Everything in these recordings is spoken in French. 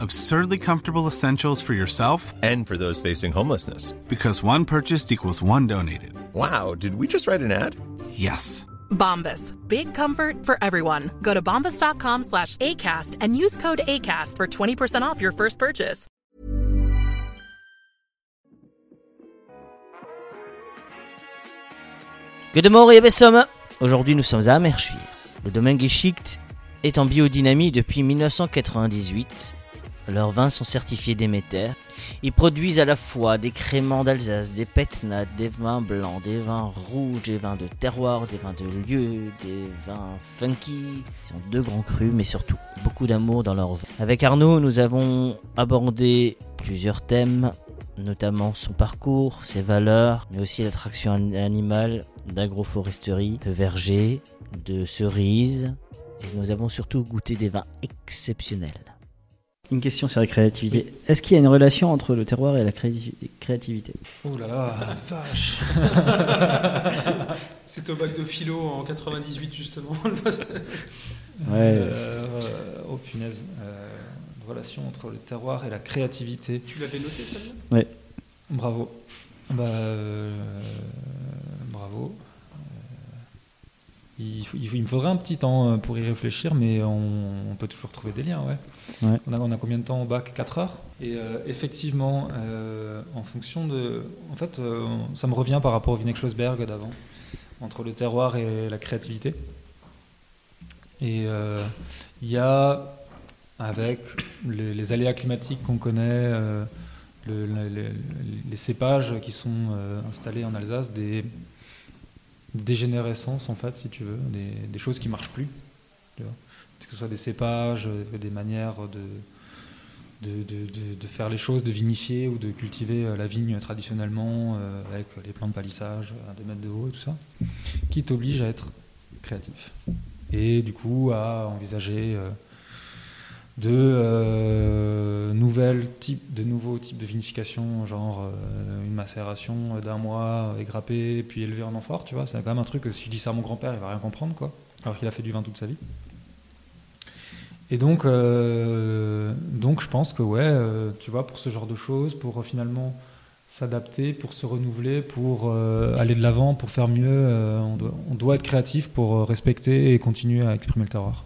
Absurdly comfortable essentials for yourself And for those facing homelessness. because one purchased equals one donated. Wow, did we just write an ad? Yes. Bombas. Big comfort for everyone. Go to bombas.com slash ACAST and use code ACAST for 20% off your first purchase. Godemort et Bessom Aujourd'hui nous sommes à Amerschwil. Le domaine Geschicht est en biodynamie depuis 1998. Leurs vins sont certifiés Déméter. Ils produisent à la fois des créments d'Alsace, des pétnates, des vins blancs, des vins rouges, des vins de terroir, des vins de lieu, des vins funky. Ils ont deux grands crus, mais surtout beaucoup d'amour dans leurs vins. Avec Arnaud, nous avons abordé plusieurs thèmes, notamment son parcours, ses valeurs, mais aussi l'attraction an- animale d'agroforesterie, de vergers, de cerises. Et nous avons surtout goûté des vins exceptionnels. Une question sur la créativité. Est-ce qu'il y a une relation entre le terroir et la créati- créativité? Oh là là, la vache C'est au bac de philo en 98 justement. Ouais. Euh, oh punaise. Euh, une relation entre le terroir et la créativité. tu l'avais noté celle-là? Ouais. Bravo. Bah, euh, bravo. Il, faut- il faut- il me faudrait un petit temps euh, pour y réfléchir, mais on, on peut toujours trouver des liens. Ouais. Ouais. On, a, on a combien de temps au bac? 4 heures? Et euh, effectivement, euh, en fonction de. En fait, euh, ça me revient par rapport au Vinek Schlossberg d'avant, entre le terroir et la créativité. Et il y a, avec les, les aléas climatiques qu'on connaît, le- le- le- les cépages qui sont installés en Alsace, des dégénérescences, en fait, si tu veux, des, choses qui marchent plus. Que ce soit des cépages, euh, des manières de, de, faire les choses, de vinifier ou de cultiver euh, la vigne traditionnellement euh, avec les plants de palissage à 2 mètres de haut et tout ça, qui t'oblige à être créatif. Et du coup, à envisager de euh, nouvelles de nouveaux types de vinification, genre euh, une macération d'un mois euh, égrappée puis élevée en amphore, tu vois. C'est quand même un truc si je dis ça à mon grand-père, il va rien comprendre, quoi. Alors qu'il a fait du vin toute sa vie. Et donc, je pense que ouais, tu vois, pour ce genre de choses, pour finalement s'adapter, pour se renouveler, pour aller de l'avant, pour faire mieux, on, doit, on doit être créatif pour respecter et continuer à exprimer le terroir.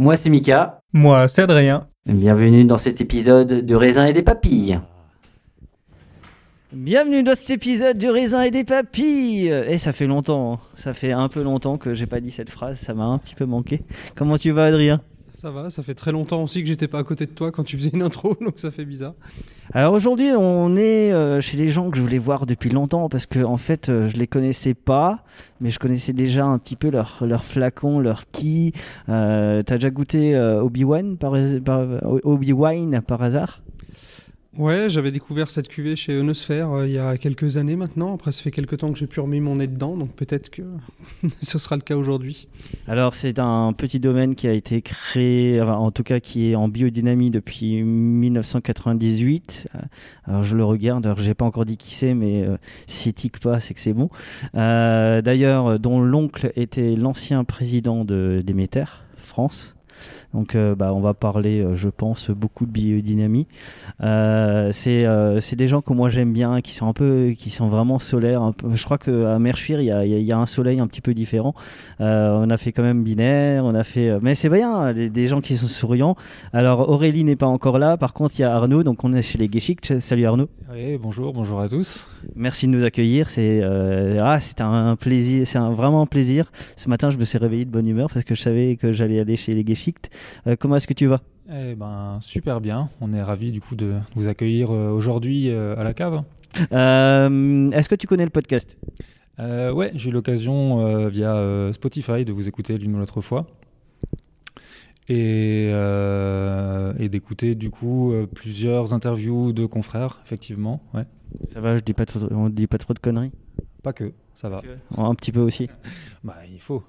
Moi, c'est Mika. Moi, c'est Adrien. Bienvenue dans cet épisode de Raisin et des Papilles. Bienvenue dans cet épisode du raisin et des papilles. Et ça fait longtemps, hein. ça fait un peu longtemps que j'ai pas dit cette phrase, ça m'a un petit peu manqué. Comment tu vas, Adrien? Ça va, ça fait très longtemps aussi que j'étais pas à côté de toi quand tu faisais une intro, donc ça fait bizarre. Alors aujourd'hui, on est euh, chez des gens que je voulais voir depuis longtemps parce que en fait, euh, je les connaissais pas, mais je connaissais déjà un petit peu leur leur flacon, leur qui. Euh, T'as déjà goûté euh, Obi Wan par, par hasard? Ouais, j'avais découvert cette cuvée chez Eunosphère euh, il y a quelques années maintenant. Après, ça fait quelques temps que j'ai pu remis mon nez dedans, donc peut-être que ce sera le cas aujourd'hui. Alors, c'est un petit domaine qui a été créé, en tout cas qui est en biodynamie depuis 1998. Euh, Alors, je le regarde, alors j'ai pas encore dit qui c'est, mais euh, s'il tique pas, c'est que c'est bon. Euh, D'ailleurs, dont l'oncle était l'ancien président de Déméter, France. Donc, euh, bah, on va parler, euh, je pense, beaucoup de biodynamie. Euh, c'est des gens que moi j'aime bien, qui sont un peu, qui sont vraiment solaires. je crois qu'à Merchuir, il y a, y y a un soleil un petit peu différent. On a fait quand même binaire, on a fait, mais c'est bien, les- des gens qui sont souriants. Alors Aurélie n'est pas encore là, par contre il y a Arnaud, donc on est chez les Geschick. Salut Arnaud. Oui, bonjour, bonjour à tous. Merci de nous accueillir. C'est euh, ah, c'est un plaisir, c'est un, vraiment un plaisir. Ce matin, je me suis réveillé de bonne humeur parce que je savais que j'allais aller chez les Geschick. Euh, comment est-ce que tu vas? Eh ben, super bien. On est ravis du coup de vous accueillir euh, aujourd'hui à la cave. Euh, Est-ce que tu connais le podcast? Ouais, j'ai eu l'occasion via Spotify de vous écouter l'une ou l'autre fois. Et, euh, et d'écouter du coup euh, plusieurs interviews de confrères, effectivement. Ouais. Ça va, je dis pas trop, on dit pas trop de conneries. Pas que, ça va. Un petit peu aussi. Bah, il faut.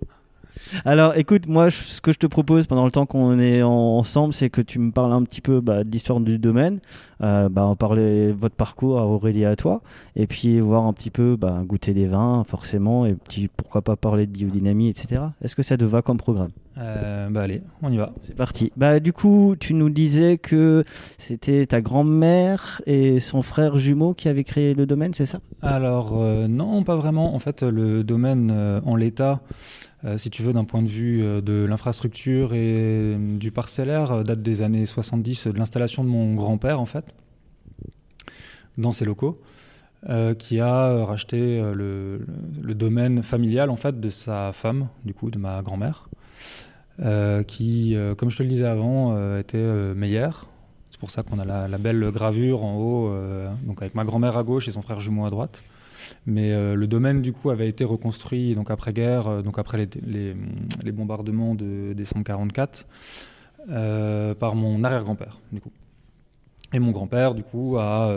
Alors, écoute, moi, je- ce que je te propose pendant le temps qu'on est en- ensemble, c'est que tu me parles un petit peu bah, de l'histoire du domaine, euh, bah, en parler votre parcours à Aurélie et à toi, et puis voir un petit peu bah, goûter des vins, forcément, et puis pourquoi pas parler de biodynamie, etc. Est-ce que ça te va comme programme? Euh, bah allez, on y va. C'est parti. Bah, du coup, tu nous disais que c'était ta grand-mère et son frère jumeau qui avaient créé le domaine, c'est ça? Alors euh, non, pas vraiment. En fait, le domaine euh, en l'état, si tu veux, d'un point de vue de l'infrastructure et du parcellaire, date des années 70, de l'installation de mon grand-père, en fait, dans ses locaux, euh, qui a racheté le, le- le domaine familial, en fait, de sa femme, du coup, de ma grand-mère, euh, qui, euh, comme je te le disais avant, euh, était euh, meilleur. C'est pour ça qu'on a la, belle gravure en haut, donc avec ma grand-mère à gauche et son frère jumeau à droite. Mais le domaine, du coup, avait été reconstruit donc après-guerre, euh, donc après les, bombardements de décembre 44, euh, par mon arrière-grand-père, du coup. Et mon grand-père, du coup, a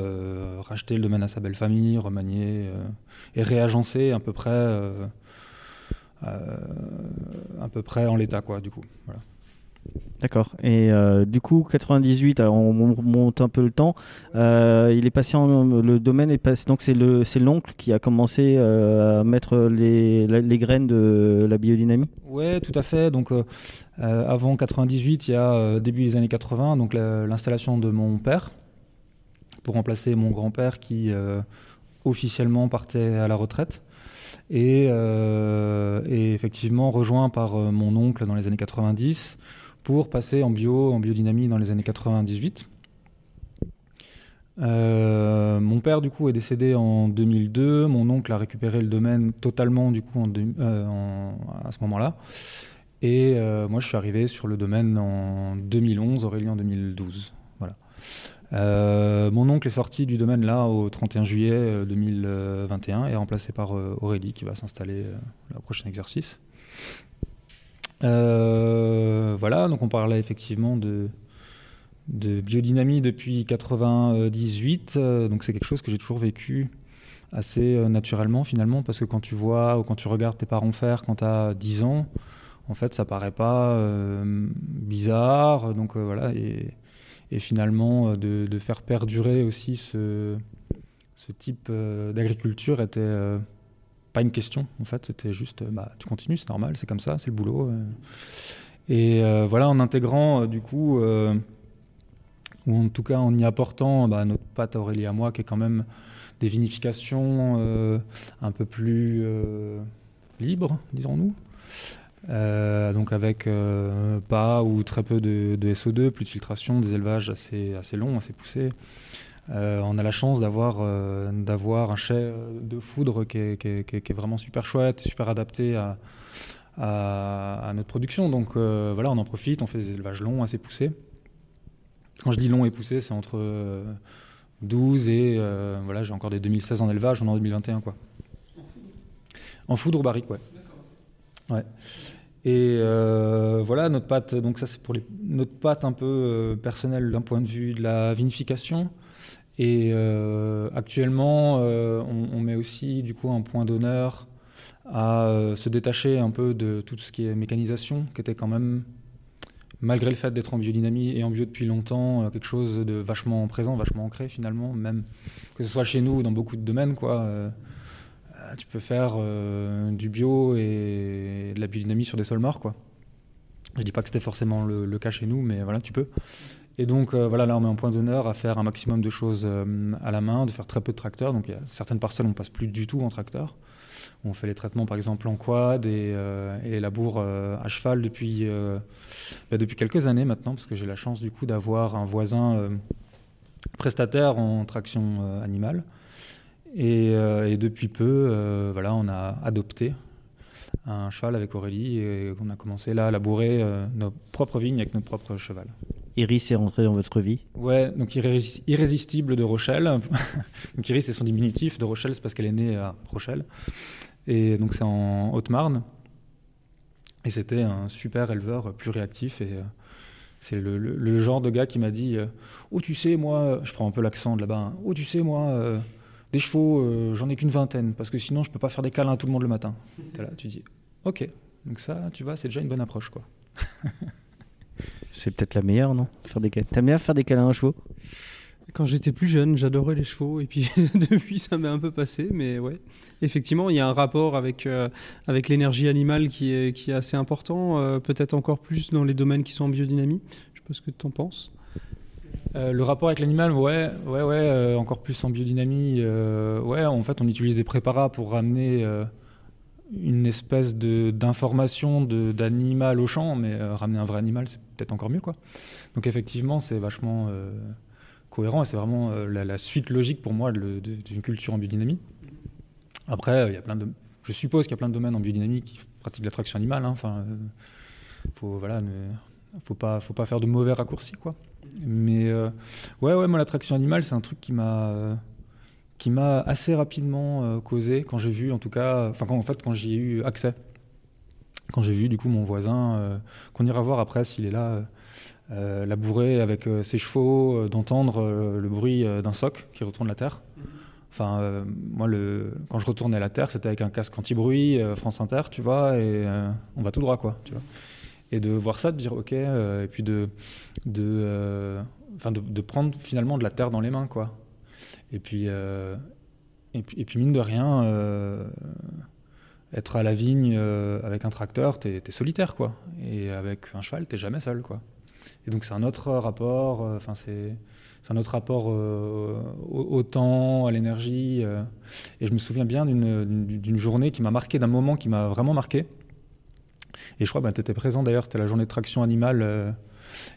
racheté le domaine à sa belle famille, remanié et réagencé à peu près, à peu près en l'état, quoi, du coup. Voilà. D'accord. Et euh, du coup, 98, alors on on monte un peu le temps. euh, il est passé en, le domaine est passé. Donc c'est le c'est l'oncle qui a commencé euh, à mettre les, la- les graines de la biodynamie. Ouais, tout à fait. Donc, euh, euh, avant 98, il y a euh, début des années 80, donc la- l'installation de mon père pour remplacer mon grand-père qui euh, officiellement partait à la retraite et, euh, et effectivement rejoint par euh, mon oncle dans les années 90 pour passer en bio, en biodynamie dans les années 98. Euh, mon père du coup est décédé en 2002. Mon oncle a récupéré le domaine totalement du coup à ce moment-là. Et moi je suis arrivé sur le domaine en 2011, Aurélie en 2012. Voilà. Euh, mon oncle est sorti du domaine là au 31 juillet euh, 2021 et est remplacé par euh, Aurélie qui va s'installer euh, au prochain exercice. Euh, voilà, donc on parlait effectivement de, biodynamie depuis 98. euh, donc c'est quelque chose que j'ai toujours vécu assez euh, naturellement finalement, parce que quand tu vois ou quand tu regardes tes parents faire quand tu as 10 ans, en fait ça paraît pas euh, bizarre. Donc euh, voilà, et, et finalement euh, de, faire perdurer aussi ce, type euh, d'agriculture était euh, pas une question en fait, c'était juste bah, tu continues, c'est normal, c'est comme ça, c'est le boulot. Et voilà, en intégrant du coup, ou en tout cas en y apportant bah, notre pâte Aurélie à moi, qui est quand même des vinifications un peu plus libres, disons-nous. Euh, donc avec euh, pas ou très peu de, de SO2, plus de filtration, des élevages assez, assez longs, assez poussés. Euh, on a la chance d'avoir euh, un chai de foudre qui est, qui est- qui est- qui est vraiment super chouette, super adapté à, à, à notre production. Donc voilà, on en profite, on fait des élevages longs, assez poussés. Quand je dis long et poussé, c'est entre euh, 12 et voilà, j'ai encore des 2016 en élevage, on est en 2021 quoi. En foudre? Ou barrique, ouais. Ouais. Et euh, voilà, notre pâte, donc ça c'est pour les, notre pâte un peu euh, personnelle d'un point de vue de la vinification. Et euh, actuellement, on, on met aussi du coup un point d'honneur à se détacher un peu de tout ce qui est mécanisation, qui était quand même, malgré le fait d'être en biodynamie et en bio depuis longtemps, quelque chose de vachement présent, vachement ancré finalement, même que ce soit chez nous ou dans beaucoup de domaines, quoi. Tu peux faire euh, du bio et de la biodynamie sur des sols morts, quoi. Je dis pas que c'était forcément le, cas chez nous, mais voilà, tu peux. Et donc euh, voilà, là on met un point d'honneur à faire un maximum de choses euh, à la main, de faire très peu de tracteurs. Donc y a certaines parcelles on passe plus du tout en tracteur. On fait les traitements par exemple en quad et, les labours à cheval depuis, bah, depuis quelques années maintenant, parce que j'ai la chance du coup d'avoir un voisin prestataire en traction animale. Et, euh, et depuis peu, euh, voilà, on a adopté un cheval avec Aurélie et on a commencé là à labourer euh, nos propres vignes avec notre propre cheval. Iris est rentré dans votre vie? Ouais, donc irrés- irrésistible de Rochelle. donc Iris c'est son diminutif, de Rochelle c'est parce qu'elle est née à Rochelle. Et donc c'est en Haute-Marne. Et c'était un super éleveur plus réactif et c'est le, le- le genre de gars qui m'a dit Oh, tu sais, moi, je prends un peu l'accent de là-bas, hein. oh, tu sais, moi, euh, des chevaux, euh, j'en ai qu'une vingtaine parce que sinon je peux pas faire des câlins à tout le monde le matin. T'es là, tu dis Ok, donc ça, tu vois, c'est déjà une bonne approche quoi. C'est peut-être la meilleure, non? Faire des câlins. T'aimes bien faire des câlins à chevaux? Quand j'étais plus jeune, j'adorais les chevaux et puis depuis ça m'est un peu passé, mais ouais. Effectivement, il y a un rapport avec, euh, avec l'énergie animale qui est, qui est assez important, euh, peut-être encore plus dans les domaines qui sont en biodynamie. Je sais pas ce que tu en penses. Euh, le rapport avec l'animal, ouais, ouais, ouais, euh, encore plus en biodynamie. euh, ouais, en fait, on utilise des préparats pour ramener une espèce d'information d'animal au champ, mais ramener un vrai animal, c'est peut-être encore mieux, quoi. Donc effectivement, c'est vachement cohérent et c'est vraiment la, suite logique pour moi d'une culture en biodynamie. Après, il y a plein de, je suppose qu'il y a plein de domaines en biodynamie qui pratiquent l'attraction animale. hein. Enfin, faut voilà, ne, faut pas, faut pas faire de mauvais raccourcis, quoi. Mais euh, ouais, ouais, moi l'attraction animale, c'est un truc qui m'a, euh, assez rapidement euh, causé quand j'ai vu, en tout cas, enfin en fait quand j'y ai eu accès, quand j'ai vu du coup mon voisin, euh, qu'on ira voir après s'il est là, euh, labourer avec ses chevaux, d'entendre le bruit d'un soc qui retourne la terre. Enfin, moi, quand je retournais la terre, c'était avec un casque anti-bruit, France Inter, tu vois, et on va tout droit, quoi, tu vois. Et de voir ça, de dire ok, euh, et puis de, de, euh, de, de prendre finalement de la terre dans les mains, quoi. Et puis, euh, et puis, mine de rien, euh, être à la vigne euh, avec un tracteur, t'es es solitaire, quoi. Et avec un cheval, t'es jamais seul, quoi. Et donc c'est un autre rapport, euh, enfin c'est c'est un autre rapport euh, au, au temps, à l'énergie. euh. et je me souviens bien d'une journée qui m'a marqué, d'un moment qui m'a vraiment marqué. Et je crois que bah, tu étais présent d'ailleurs, c'était la journée de traction animale. euh,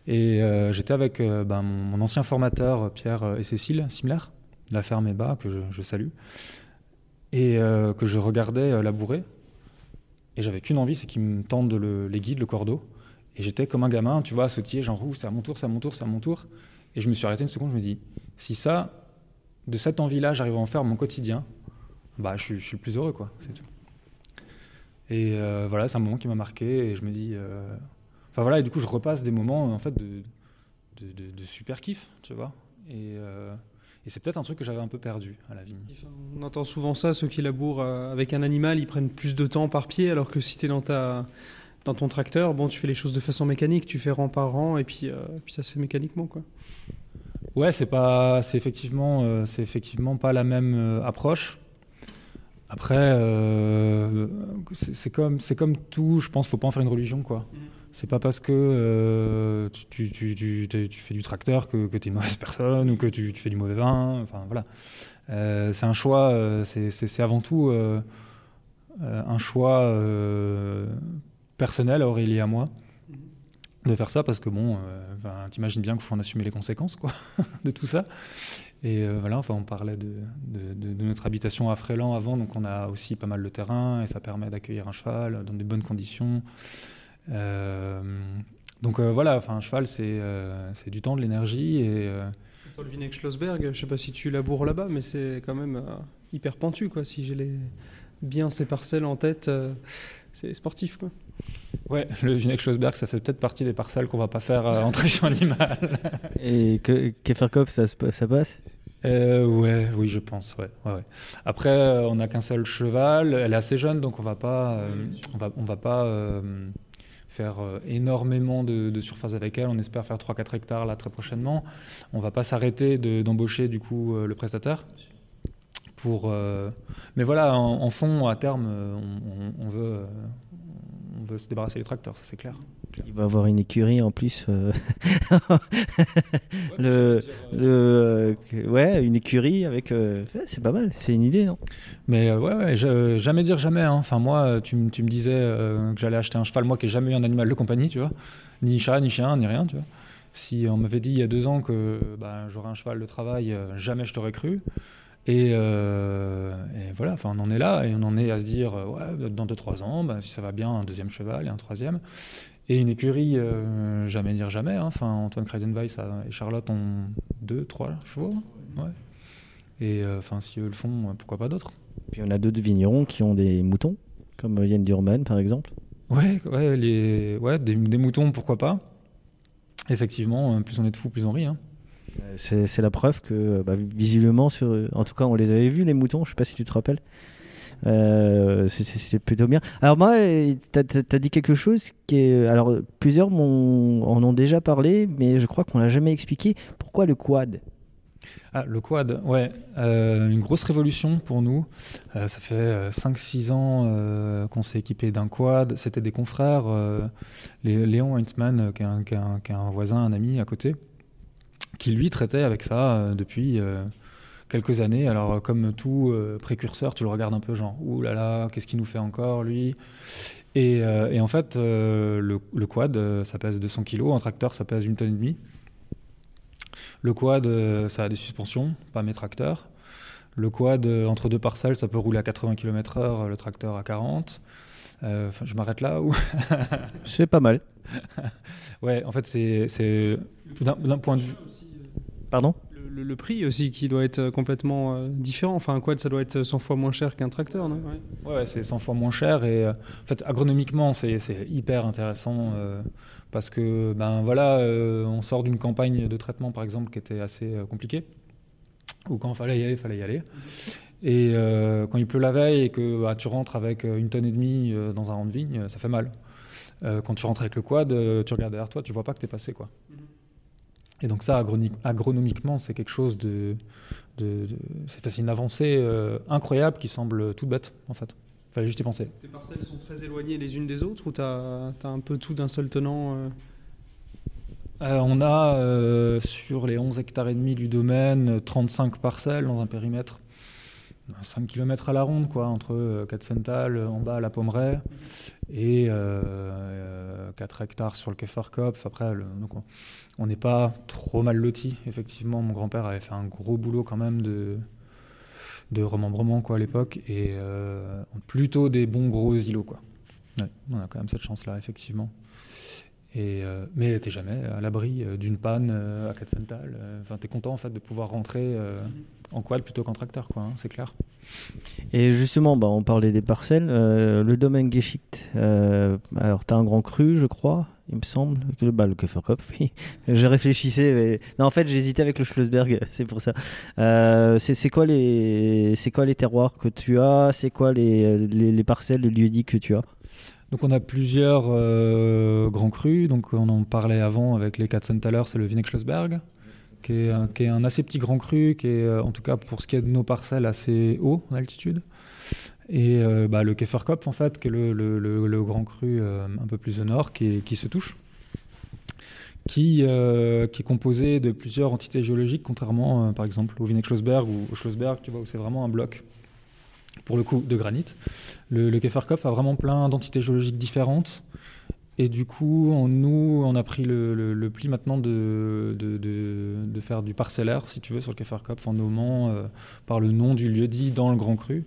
et euh, j'étais avec euh, bah, mon, ancien formateur, Pierre et Cécile Simler, de la ferme Eba, que je, salue, et que je regardais labourer. Et j'avais qu'une envie, c'est qu'ils me tendent le- les guides, le cordeau. Et j'étais comme un gamin, tu vois, à sautiller, genre, ouh, c'est à mon tour, c'est à mon tour, c'est à mon tour. Et je me suis arrêté une seconde, je me dis, si ça, de cette envie-là, j'arrive à en faire mon quotidien, bah, je suis, je suis plus heureux, quoi, c'est tout. Et euh, voilà, c'est un moment qui m'a marqué, et je me dis. euh, Enfin voilà, et du coup, je repasse des moments, en fait, de, de, de- de super kiff, tu vois. Et, euh, et c'est peut-être un truc que j'avais un peu perdu à la vigne. On entend souvent ça, ceux qui labourent avec un animal, ils prennent plus de temps par pied, alors que si tu es dans, ta, dans ton tracteur, bon, tu fais les choses de façon mécanique, tu fais rang par rang, et puis, puis ça se fait mécaniquement. Quoi. Ouais, c'est pas, c'est effectivement, c'est effectivement pas la même approche. Après, euh, c'est comme, tout. Je pense, faut pas en faire une religion, quoi. C'est pas parce que euh, tu, tu, tu, tu- tu fais du tracteur que, que tu es une mauvaise personne ou que tu, fais du mauvais vin. Enfin voilà, Euh, c'est un choix. c'est- avant tout un choix personnel à Aurélie et à moi de faire ça parce que bon, t'imagines bien qu'il faut en assumer les conséquences quoi, de tout ça. Et euh, voilà, enfin, on parlait de, de- de- de notre habitation à Fréland avant, donc on a aussi pas mal de terrain et ça permet d'accueillir un cheval dans de bonnes conditions. Euh, donc euh, voilà, enfin, un cheval c'est euh, du temps, de l'énergie et euh, Sur le Vinex Schlossberg, je sais pas si tu laboures là-bas, mais c'est quand même euh, hyper pentu. Quoi. Si j'ai les... bien ces parcelles en tête, euh, c'est sportif. Quoi. ouais, le Vinex Schlossberg, ça fait peut-être partie des parcelles qu'on va pas faire euh, en traction animale. Et que ça passe? Euh, ouais, oui, je pense. Ouais, ouais, ouais. Après, euh, on n'a qu'un seul cheval. Elle est assez jeune, donc on va pas, euh, on va, on va pas faire énormément de, de surface avec elle. On espère faire 3-4 hectares là très prochainement. On va pas s'arrêter de- d'embaucher du coup le prestataire. Pour, mais voilà, en, en fond, à terme, on, veut, on veut se débarrasser des tracteurs, ça c'est clair. Il va avoir une écurie en plus. euh, le, le, euh, que- ouais, une écurie avec. euh, c'est pas mal, c'est une idée, non? Mais euh, ouais, ouais, je- jamais dire jamais. hein. Enfin, moi, euh, tu, me disais euh, que j'allais acheter un cheval, moi qui n'ai jamais eu un animal de compagnie, tu vois. Ni chat, ni chien, ni rien, tu vois. Si on m'avait dit il y a deux ans que bah, j'aurais un cheval de travail, euh, jamais je t'aurais cru. Et, euh, et voilà, enfin, on en est là, et on en est à se dire, euh, ouais, dans deux, trois ans, bah, si ça va bien, un deuxième cheval et un troisième. Et une écurie, euh, jamais dire jamais. hein. Enfin, Antoine Kreidenweiss et Charlotte ont deux, trois chevaux. hein. Ouais. Et euh, enfin, si eux le font, euh, pourquoi pas d'autres Puis on a d'autres vignerons qui ont des moutons, comme Yann Durman par exemple. Ouais, ouais, les, ouais des, des moutons, pourquoi pas. Effectivement, plus on est de fous, plus on rit. hein. C'est la preuve que, bah, visiblement, sur, en tout cas, on les avait vus, les moutons, je sais pas si tu te rappelles. Euh, C'était plutôt bien. Alors, moi, tu as, dit quelque chose qui est. Alors, plusieurs m'ont- en ont déjà parlé, mais je crois qu'on l'a jamais expliqué. Pourquoi le quad? Ah, le quad, ouais, euh, une grosse révolution pour nous. Euh, ça fait 5-6 ans euh, qu'on s'est équipé d'un quad. C'était des confrères, Lé- Léon Heinzmann, qui est, un, voisin, un ami à côté, qui lui traitait avec ça depuis quelques années. Alors, euh, comme tout euh, précurseur, tu le regardes un peu genre, ouh là là, qu'est-ce qu'il nous fait encore, lui? Et, euh, et en fait, euh, le, le quad, ça pèse 200 kg, un tracteur, ça pèse une tonne et demie. Le quad, ça a des suspensions, pas mes tracteurs. Le quad, entre deux parcelles, ça peut rouler à 80 km/h, le tracteur à 40. Euh, enfin, je m'arrête là ou? C'est pas mal. Ouais, en fait, c'est d'un point de vue. Pardon? Le, prix aussi qui doit être complètement euh, différent. Enfin, un quad, ça doit être 100 fois moins cher qu'un tracteur, non? Ouais. C'est 100 fois moins cher et euh, en fait agronomiquement c'est hyper intéressant euh, parce que ben voilà euh, on sort d'une campagne de traitement par exemple qui était assez euh, compliquée. Où quand il fallait y aller il fallait y aller. Et euh, quand il pleut la veille et que bah, tu rentres avec euh, une tonne et demie euh, dans un rang de vigne euh, ça fait mal. Euh, quand tu rentres avec le quad euh, tu regardes derrière toi tu vois pas que t'es passé quoi et donc ça agronomiquement c'est quelque chose de, de, de- c'est une avancée euh, incroyable qui semble toute bête en fait. Fallait juste y penser. Tes parcelles sont très éloignées les unes des autres ou tu as, un peu tout d'un seul tenant euh? Euh, on a sur les 11 hectares et demi du domaine 35 parcelles dans un périmètre 5 km à la ronde quoi entre euh, Katzenthal en bas à la Pommeraye et euh, euh, 4 hectares sur le Keferkopf après le- on- n'est pas trop mal loti effectivement mon grand-père avait fait un gros boulot quand même de remembrement quoi à l'époque. Et euh, plutôt des bons gros îlots quoi. On a quand même cette chance là effectivement. Et, euh, mais t'es jamais à l'abri euh, d'une panne euh, à Katzenthal. euh, Enfin, t'es content en fait de pouvoir rentrer euh, en quad plutôt qu'en tracteur, quoi. hein, c'est clair. Et justement, bah, on parlait des parcelles. euh, le domaine Geschicht, euh, alors tu as un grand cru, je crois, il me semble. Que, bah, le Köfferkopf, oui. je réfléchissais. Mais... Non, en fait, j'hésitais avec le Schlossberg, c'est pour ça. Euh, c'est quoi, les... quoi les terroirs que tu as? C'est quoi les, les, les parcelles, les lieux-dits que tu as? Donc on a plusieurs grands crus. Donc on en parlait avant avec les Katzenthaler, c'est le Vineck-Schlossberg, qui est, un, assez petit grand cru, qui est euh, en tout cas pour ce qui est de nos parcelles assez haut en altitude. Et euh, bah, le Keferkopf en fait, qui est le, le- le- grand cru euh, un peu plus au nord, qui, qui se touche. Qui, qui est composé de plusieurs entités géologiques, contrairement par exemple au Vineck-Schlossberg ou au Schlossberg, tu vois, où c'est vraiment un bloc pour le coup de granit. Le, Keferkopf a vraiment plein d'entités géologiques différentes. Et du coup, on, nous, on a pris le, pli maintenant de, de, faire du parcellaire, si tu veux, sur le Keferkopf, en nommant euh, par le nom du lieu dit dans le Grand Cru.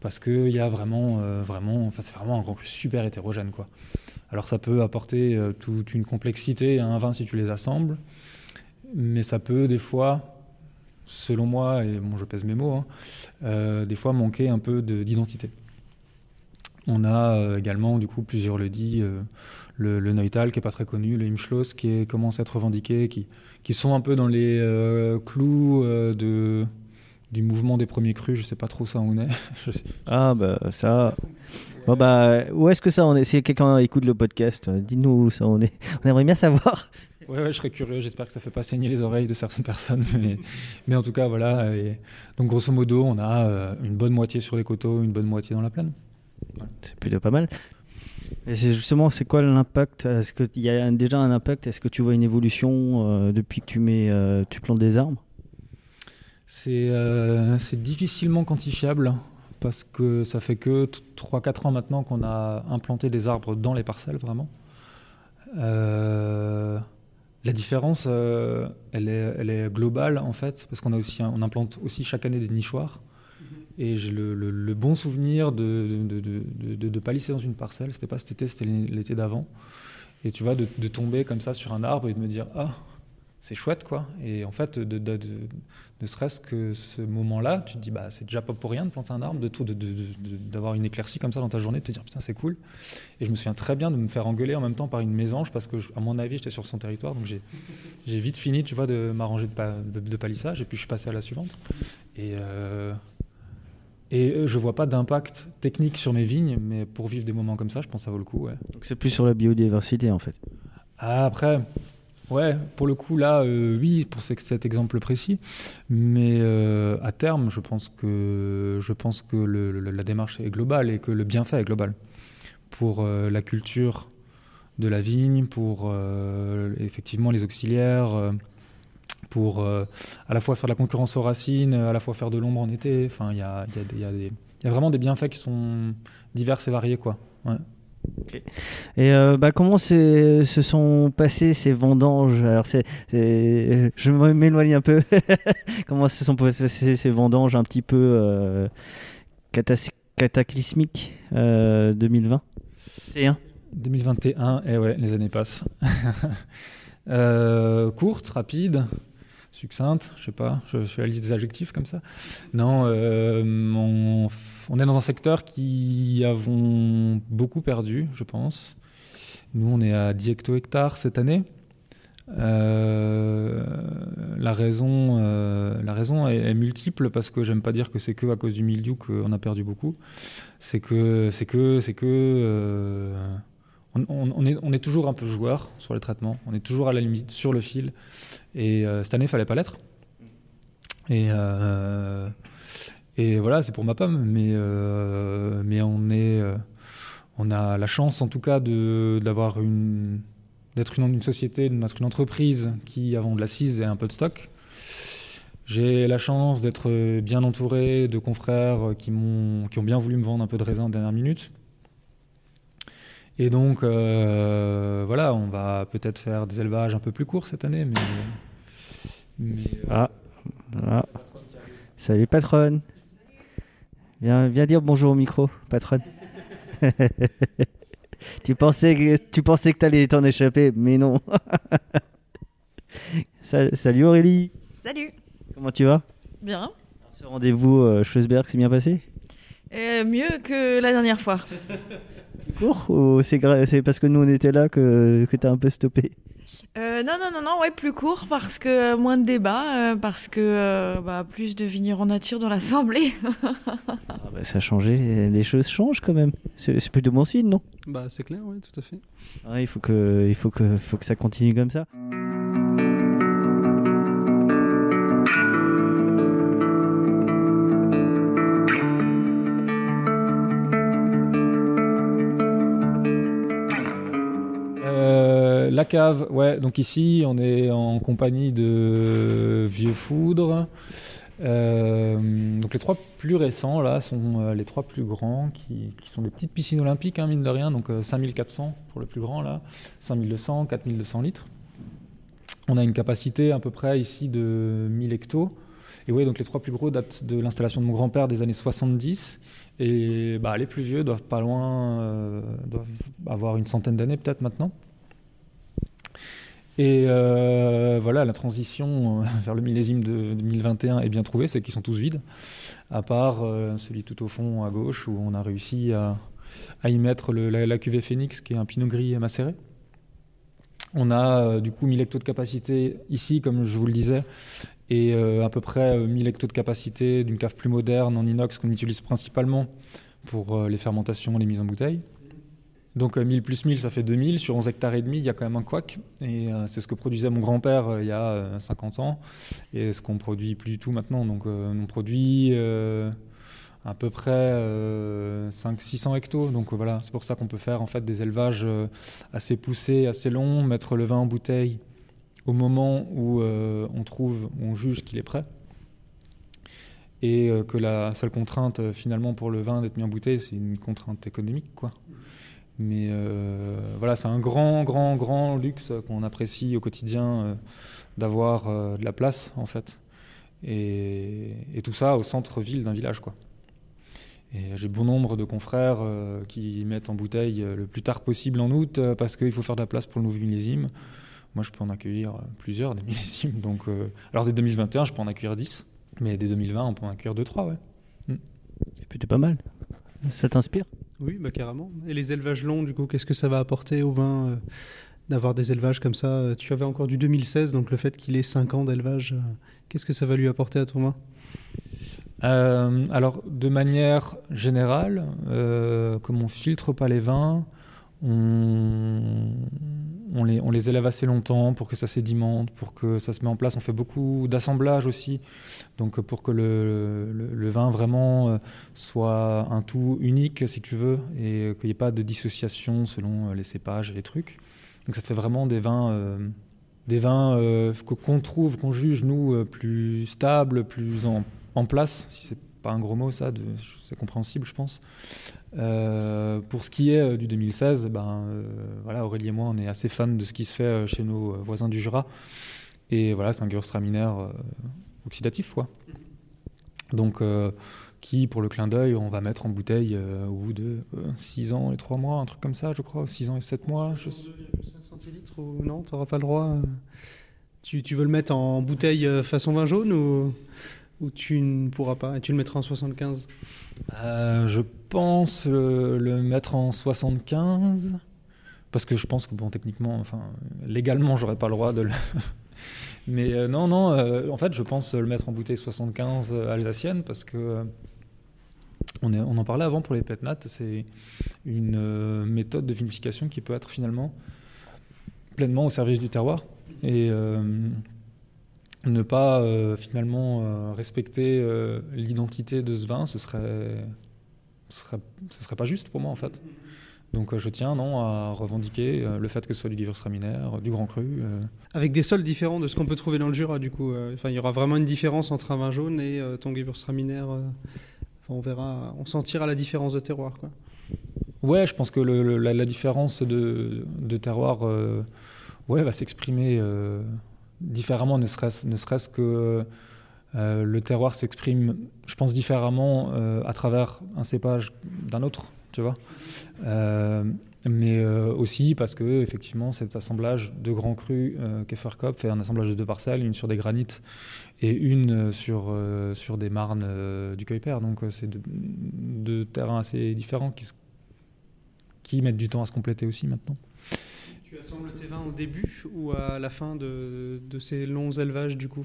Parce qu'il y a vraiment, euh, vraiment, enfin, c'est vraiment un Grand Cru super hétérogène, quoi. Alors ça peut apporter euh, toute une complexité à un vin si tu les assembles, mais ça peut des fois, selon moi, et bon, je pèse mes mots, hein, euh, des fois manquer un peu de- d'identité. On a également du coup plusieurs le dit, le, le Neutal qui est pas très connu, le Imschloss qui est, commence à être revendiqué, qui, qui sont un peu dans les euh, clous euh, de, du mouvement des premiers crus. Je sais pas trop ça où on est. Ah bah ça. Bon bah où est-ce que ça en est? Si quelqu'un écoute le podcast, euh, dites-nous où ça en est. On aimerait bien savoir. Ouais, ouais, je serais curieux. J'espère que ça fait pas saigner les oreilles de certaines personnes. Mais, mais en tout cas, voilà. Et donc, grosso modo, on a une bonne moitié sur les coteaux, une bonne moitié dans la plaine. C'est plutôt pas mal. Et c'est justement, c'est quoi l'impact? Est-ce qu'il y a déjà un impact? Est-ce que tu vois une évolution euh, depuis que tu mets, euh, tu plantes des arbres? C'est euh, c'est difficilement quantifiable parce que ça fait que 3-4 ans maintenant qu'on a implanté des arbres dans les parcelles, vraiment. La différence, elle, est, elle est globale en fait, parce qu'on on implante aussi chaque année des nichoirs. Et j'ai le, le- bon souvenir de, de, de, de- de- dans une parcelle. C'était pas cet été, c'était l'été d'avant. Et tu vois, de, tomber comme ça sur un arbre et de me dire Ah, c'est chouette quoi. Et en fait, de, ne serait-ce que ce moment-là, tu te dis Bah, c'est déjà pas pour rien de planter un arbre, tout- de- d'avoir une éclaircie comme ça dans ta journée, de te dire Putain, c'est cool. Et je me souviens très bien de me faire engueuler en même temps par une mésange parce que, à mon avis, j'étais sur son territoire. Donc j'ai vite fini, tu vois, de m'arranger de, pa- de palissage. Et puis je suis passé à la suivante. Et. euh, et euh, je vois pas d'impact technique sur mes vignes, mais pour vivre des moments comme ça, je pense que ça vaut le coup. Ouais. Donc c'est plus sur la biodiversité en fait. Ah, après, ouais, pour le coup, là, euh, oui, pour ce- cet exemple précis. Mais euh, à terme, je pense que, je pense que le- le- la démarche est globale et que le bienfait est global. Pour euh, la culture de la vigne, pour effectivement les auxiliaires, pour euh, à la fois faire de la concurrence aux racines, à la fois faire de l'ombre en été. Enfin, il y a, y a y a y a vraiment des bienfaits qui sont divers et variés, quoi. Ouais. Et euh, bah, comment se sont passées ces vendanges? Alors c'est, je m'éloigne un peu. comment se sont passées ces vendanges un petit peu euh, cataclysmiques euh, 2020 C'est un 2021, et ouais, les années passent. Euh, courte, rapide, succincte, je sais pas, je, je fais la liste des adjectifs comme ça. Non, euh, on, est dans un secteur qui avons beaucoup perdu, je pense. Nous, on est à 10 hecto-hectares cette année. Euh, la raison, euh, la raison est, est multiple parce que j'aime pas dire que c'est que à cause du mildiou qu'on a perdu beaucoup. C'est que, c'est que, c'est que, on, est, toujours un peu joueur sur les traitements. On est toujours à la limite sur le fil. Et euh, cette année, il fallait pas l'être. Et euh, voilà, c'est pour ma pomme. Mais euh, on a la chance en tout cas d'avoir une d'être une, société, d'être une entreprise qui avant de l'assise et un peu de stock. J'ai la chance d'être bien entouré de confrères qui, m'ont, qui ont bien voulu me vendre un peu de raisin de dernière minute. Et donc, euh, voilà, on va peut-être faire des élevages un peu plus courts cette année, mais. mais, euh, Ah, ah. Salut patronne. Viens, viens dire bonjour au micro, patronne. tu pensais que tu pensais que t'allais t'en échapper, mais non. Sa- Salut Aurélie. Salut. Comment tu vas? Bien. Ce rendez-vous euh, Schlossberg s'est bien passé? Euh, mieux que la dernière fois. Court ou c'est gra- c'est parce que nous on était là que, que t'as un peu stoppé? Euh, non, non, non, non, ouais, plus court parce que euh, moins de débats, euh, parce que euh, bah, plus de vignerons nature dans l'assemblée. Ah bah, Ça a changé, les choses changent quand même. C'est c'est plutôt bon signe, non? Bah, c'est clair, oui, tout à fait. Ouais, il faut que, il faut que, faut que ça continue comme ça. Ici, on est en compagnie de Vieux Foudre. Euh, les trois plus récents là sont euh, les trois plus grands qui, sont des petites piscines olympiques hein, mine de rien. Donc euh, 5400 pour le plus grand là 5200 4200 litres. On a une capacité à peu près ici de 1000 hectos. Et donc les trois plus gros datent de l'installation de mon grand-père des années 70 et bah, les plus vieux doivent pas loin euh, doivent avoir une centaine d'années peut-être maintenant et euh, voilà, la transition euh, vers le millésime de 2021 est bien trouvée, c'est qu'ils sont tous vides, à part euh, celui tout au fond à gauche où on a réussi à, y mettre la, la cuvée Phoenix, qui est un pinot gris macéré. On a du coup 1000 hectos de capacité ici, comme je vous le disais, et à peu près euh, 1000 hectos de capacité d'une cave plus moderne en inox qu'on utilise principalement pour les fermentations, les mises en bouteille. Donc euh, 1000 plus 1000, ça fait 2000. Sur 11 hectares et demi, il y a quand même un couac. Et euh, c'est ce que produisait mon grand-père euh, il y a euh, 50 ans. Et ce qu'on produit plus du tout maintenant. Donc euh, on produit euh, à peu près 500-600 hectos. Donc euh, voilà, c'est pour ça qu'on peut faire en fait des élevages euh, assez poussés, assez longs, mettre le vin en bouteille au moment où euh, on trouve, où on juge qu'il est prêt. Et euh, que la seule contrainte euh, finalement pour le vin d'être mis en bouteille, c'est une contrainte économique, quoi. Mais euh, voilà, c'est un grand, grand, grand luxe qu'on apprécie au quotidien euh, d'avoir euh, de la place, en fait. Et, tout ça au centre-ville d'un village, quoi. Et j'ai bon nombre de confrères qui mettent en bouteille le plus tard possible en août parce qu'il faut faire de la place pour le nouveau millésime. Moi, je peux en accueillir plusieurs des millésimes. Donc, alors, dès 2021, je peux en accueillir 10. Mais dès 2020, on peut en accueillir 2-3, ouais. Mm. Puis t'es pas mal. Ça t'inspire? Oui, bah carrément. Et les élevages longs, du coup, qu'est-ce que ça va apporter au vin euh, d'avoir des élevages comme ça Euh, Tu avais encore du 2016, donc le fait qu'il ait 5 ans d'élevage, euh, qu'est-ce que ça va lui apporter à ton vin? Alors, de manière générale, comme on filtre pas les vins, on, les, élève assez longtemps pour que ça sédimente, pour que ça se met en place. On fait beaucoup d'assemblage aussi, donc pour que le, vin vraiment euh, soit un tout unique, si tu veux, et qu'il n'y ait pas de dissociation selon euh, les cépages et les trucs. Donc ça fait vraiment des vins, euh, des vins euh, qu'on trouve, qu'on juge nous euh, plus stables, plus en, place, pas un gros mot ça, c'est compréhensible je pense. Euh, pour ce qui est euh, du 2016, ben, euh, voilà, Aurélie et moi on est assez fans de ce qui se fait chez nos voisins du Jura. Et voilà, c'est un Gewürztraminer oxydatif quoi. Donc qui pour le clin d'œil on va mettre en bouteille au bout de 6 ans et 3 mois, un truc comme ça je crois, 6 ans et 7 mois. Je... 5 centilitres ou non T'auras pas le droit tu, tu veux le mettre en bouteille façon vin jaune ou, ou tu ne pourras pas et tu le mettras en 75 Euh, je pense le mettre en 75 parce que je pense que bon techniquement, enfin légalement, j'aurais pas le droit de le. Mais euh, non, non. euh, en fait, je pense le mettre en bouteille 75 euh, alsacienne parce que on, est- on en parlait avant pour les pétnats. C'est une méthode de vinification qui peut être finalement pleinement au service du terroir et ne pas euh, finalement euh, respecter euh, l'identité de ce vin, ce serait, ce serait, ce serait pas juste pour moi en fait. Donc je tiens non à revendiquer le fait que ce soit du Gewürztraminer, euh, du Grand Cru. Avec des sols différents de ce qu'on peut trouver dans le Jura, du coup. Enfin, il y aura vraiment une différence entre un vin jaune et ton euh, enfin, on verra, on sentira la différence de terroir, quoi. Ouais, je pense que le- le- la, la différence de, de terroir ouais, va s'exprimer différemment, ne serait-ce que euh, le terroir s'exprime, je pense, différemment euh, à travers un cépage d'un autre, tu vois. Euh, mais aussi parce que effectivement cet assemblage de grands crus Kefferkopf fait un assemblage de deux parcelles, une sur des granites et une sur, sur des marnes du Kuiper. Donc c'est deux, deux terrains assez différents qui, qui mettent du temps à se compléter aussi maintenant. Tu assembles tes vins au début ou à la fin de, ces longs élevages, du coup?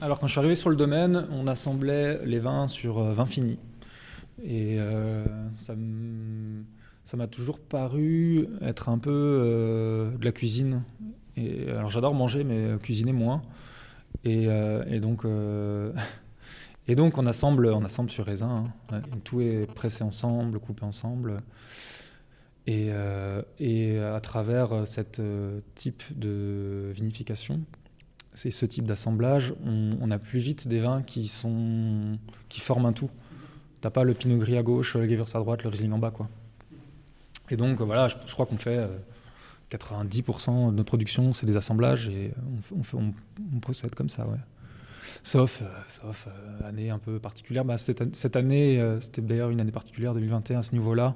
Alors quand je suis arrivé sur le domaine, on assemblait les vins sur euh, vin fini. Et euh, ça m'a toujours paru être un peu euh, de la cuisine. Alors j'adore manger, mais cuisiner moins. Et, euh, et donc, on assemble, on assemble sur raisin. hein. Tout est pressé ensemble, coupé ensemble. Et, euh, et à travers cet type de vinification, c'est ce type d'assemblage, on, a plus vite des vins qui, sont, qui forment un tout. T'as pas le pinot gris à gauche, le Gewürz à droite, le Riesling en bas, quoi. Et donc voilà, je, crois qu'on fait euh, 90% de notre production, c'est des assemblages et on, procède comme ça, ouais. Sauf, euh, sauf euh, année un peu particulière. Bah, cette, cette année, euh, c'était d'ailleurs une année particulière, 2021 à ce niveau-là,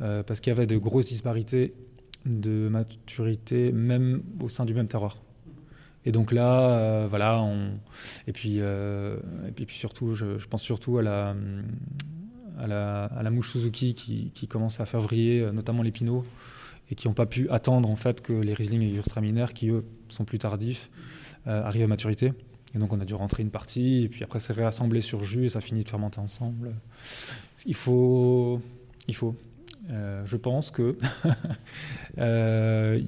euh, parce qu'il y avait de grosses disparités de maturité, même au sein du même terroir. Et donc là, euh, voilà, on... et, puis, euh, et puis, surtout, je, pense surtout à la, à la, à mouche Suzuki qui, qui commence à faire vriller euh, notamment les pinots et qui n'ont pas pu attendre en fait que les Riesling et les Gewürztraminer, qui eux sont plus tardifs, euh, arrivent à maturité. Et donc on a dû rentrer une partie, et puis après c'est réassemblé sur jus, et ça finit de fermenter ensemble. Il faut... Il faut. Euh, je pense que euh,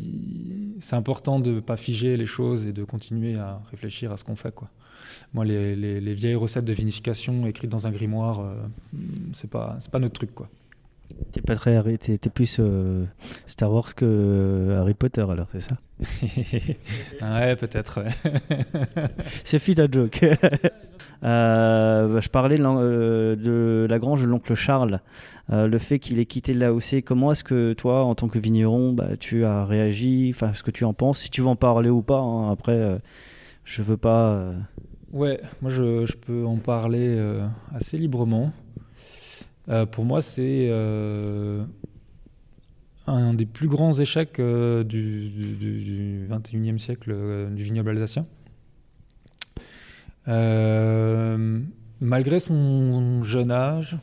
c'est important de ne pas figer les choses et de continuer à réfléchir à ce qu'on fait. Moi, les, les- les vieilles recettes de vinification écrites dans un grimoire, euh, c'est pas, pas notre truc. Quoi. T'es pas très Harry- t'es t'es plus euh, Star Wars que euh, Harry Potter alors, c'est ça? Ouais, peut-être. ouais. C'est fit à joke. Euh, je parlais de, la grange de l'oncle Charles, Euh, le fait qu'il ait quitté l'AOC. Comment est-ce que toi, en tant que vigneron, bah, tu as réagi? Enfin, ce que tu en penses? Si tu veux en parler ou pas. hein, après, je veux pas. Ouais, moi je, je peux en parler assez librement. Euh, pour moi, c'est euh, un des plus grands échecs euh, du, du, du- du 21e siècle du vignoble alsacien. Malgré son jeune âge,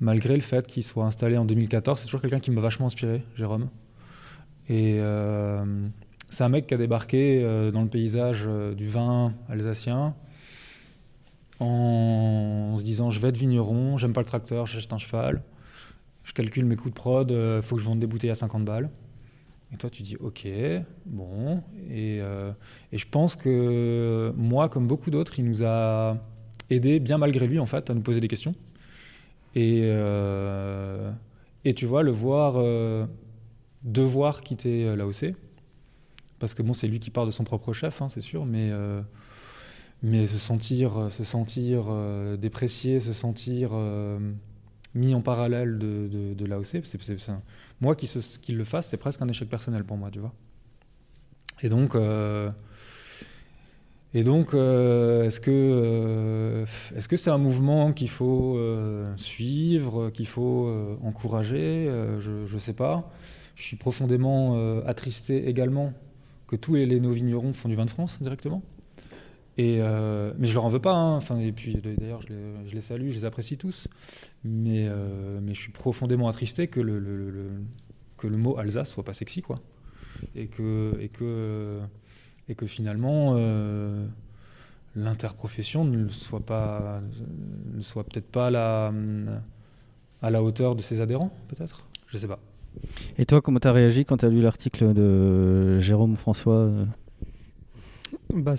malgré le fait qu'il soit installé en 2014, c'est toujours quelqu'un qui m'a vachement inspiré, Jérôme. Et c'est un mec qui a débarqué dans le paysage du vin alsacien en, se disant je vais être vigneron, j'aime pas le tracteur, j'achète un cheval, je calcule mes coûts de prod, il faut que je vende des bouteilles à 50 balles. Et toi, tu dis ok, bon. Et, euh, et je pense que moi, comme beaucoup d'autres, il nous a aidé, bien malgré lui, en fait, à nous poser des questions. Et, euh, et tu vois, le voir euh, devoir quitter euh, l'AOC, parce que bon, c'est lui qui part de son propre chef, hein, c'est sûr, mais, euh, mais se sentir, euh, se sentir euh, déprécié, se sentir euh, mis en parallèle de, de, de l'AOC, c'est, moi qui, le fasse, c'est presque un échec personnel pour moi, tu vois. Et donc, et donc, est-ce que est-ce que c'est un mouvement qu'il faut suivre, qu'il faut encourager Je ne sais pas. Je suis profondément attristé également que tous les, les nos vignerons font du vin de France directement. Euh, mais je leur en veux pas. hein. Enfin, et puis d'ailleurs, je les, salue, je les apprécie tous. Mais, euh, je suis profondément attristé que le, que le mot Alsace soit pas sexy, quoi. Et que, et que, et que finalement, euh, l'interprofession ne soit pas, ne soit peut-être pas à la, à la hauteur de ses adhérents, peut-être. Je sais pas. Et toi, comment t'as réagi quand t'as lu l'article de Jérôme François Bah,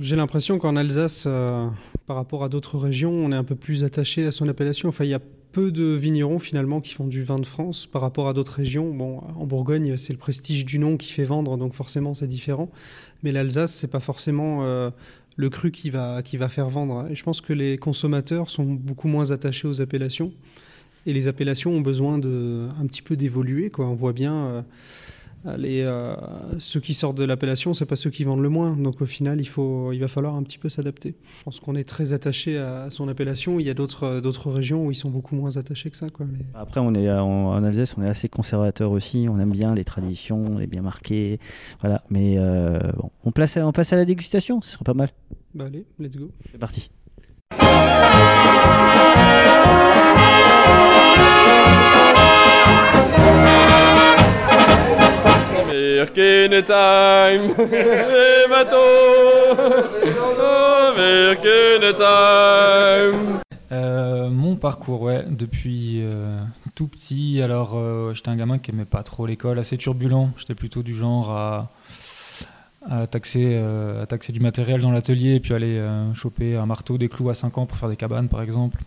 J'ai l'impression qu'en Alsace, euh, par rapport à d'autres régions, on est un peu plus attaché à son appellation. Enfin, il y a peu de vignerons finalement qui font du vin de France par rapport à d'autres régions. Bon, en Bourgogne, c'est le prestige du nom qui fait vendre, donc forcément c'est différent. Mais l'Alsace, c'est pas forcément euh, le cru qui va, qui va faire vendre. Et je pense que les consommateurs sont beaucoup moins attachés aux appellations. Et les appellations ont besoin de un petit peu d'évoluer. On voit bien euh, les, euh, ceux qui sortent de l'appellation, c'est pas ceux qui vendent le moins. Donc au final, il, faut, il va falloir un petit peu s'adapter. Je pense qu'on est très attaché à son appellation. Il y a d'autres d'autres régions où ils sont beaucoup moins attachés que ça. Quoi. Mais- Après, on est en, en Alsace, on est assez conservateur aussi. On aime bien les traditions, on est bien marqué. Voilà. Mais euh, bon, on, place, on passe à la dégustation, ce serait pas mal. Bah allez, let's go. C'est parti. Time, les bateaux, time. Euh, mon parcours, ouais, depuis euh, tout petit. Alors, euh, j'étais un gamin qui aimait pas trop l'école, assez turbulent. J'étais plutôt du genre à, à, taxer, euh, à taxer du matériel dans l'atelier et puis aller euh, choper un marteau, des clous à 5 ans pour faire des cabanes, par exemple.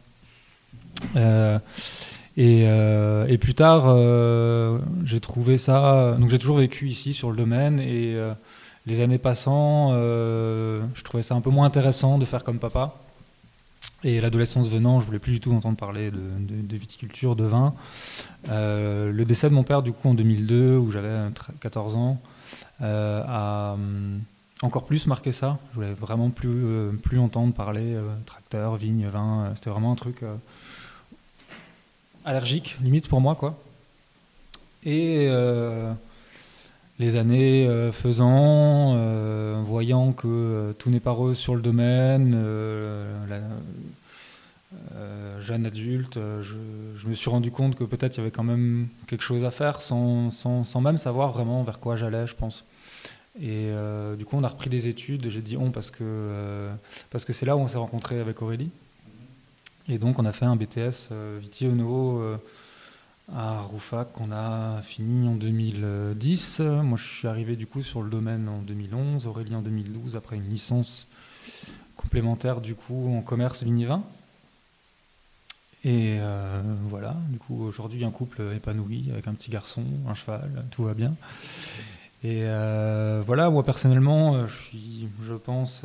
Euh, et, plus tard, euh, j'ai trouvé ça. Donc, j'ai toujours vécu ici sur le domaine et euh, les années passant, je trouvais ça un peu moins intéressant de faire comme papa. Et l'adolescence venant, je voulais plus du tout entendre parler de, viticulture, de vin. Le décès de mon père, du coup, en 2002, où j'avais 14 ans, a hum, encore plus marqué ça. Je voulais vraiment plus, plus entendre parler tracteur, vigne, vin. C'était vraiment un truc allergique, limite pour moi, quoi. Et euh, les années euh, faisant, euh, voyant que tout n'est pas rose sur le domaine, jeune adulte, je, me suis rendu compte que peut-être il y avait quand même quelque chose à faire sans, sans, sans même savoir vraiment vers quoi j'allais, je pense. Et du coup, on a repris des études. J'ai dit on parce que parce que c'est là où on s'est rencontré avec Aurélie. Et donc, on a fait un BTS euh, Viti Ono euh, à Roufac qu'on a fini en 2010. Moi, je suis arrivé du coup sur le domaine en 2011, Aurélie en 2012, après une licence complémentaire du coup en commerce vigné-vin. Et euh, voilà, du coup, aujourd'hui, un couple épanoui avec un petit garçon, un cheval, tout va bien. Et voilà, moi personnellement, je suis, je pense,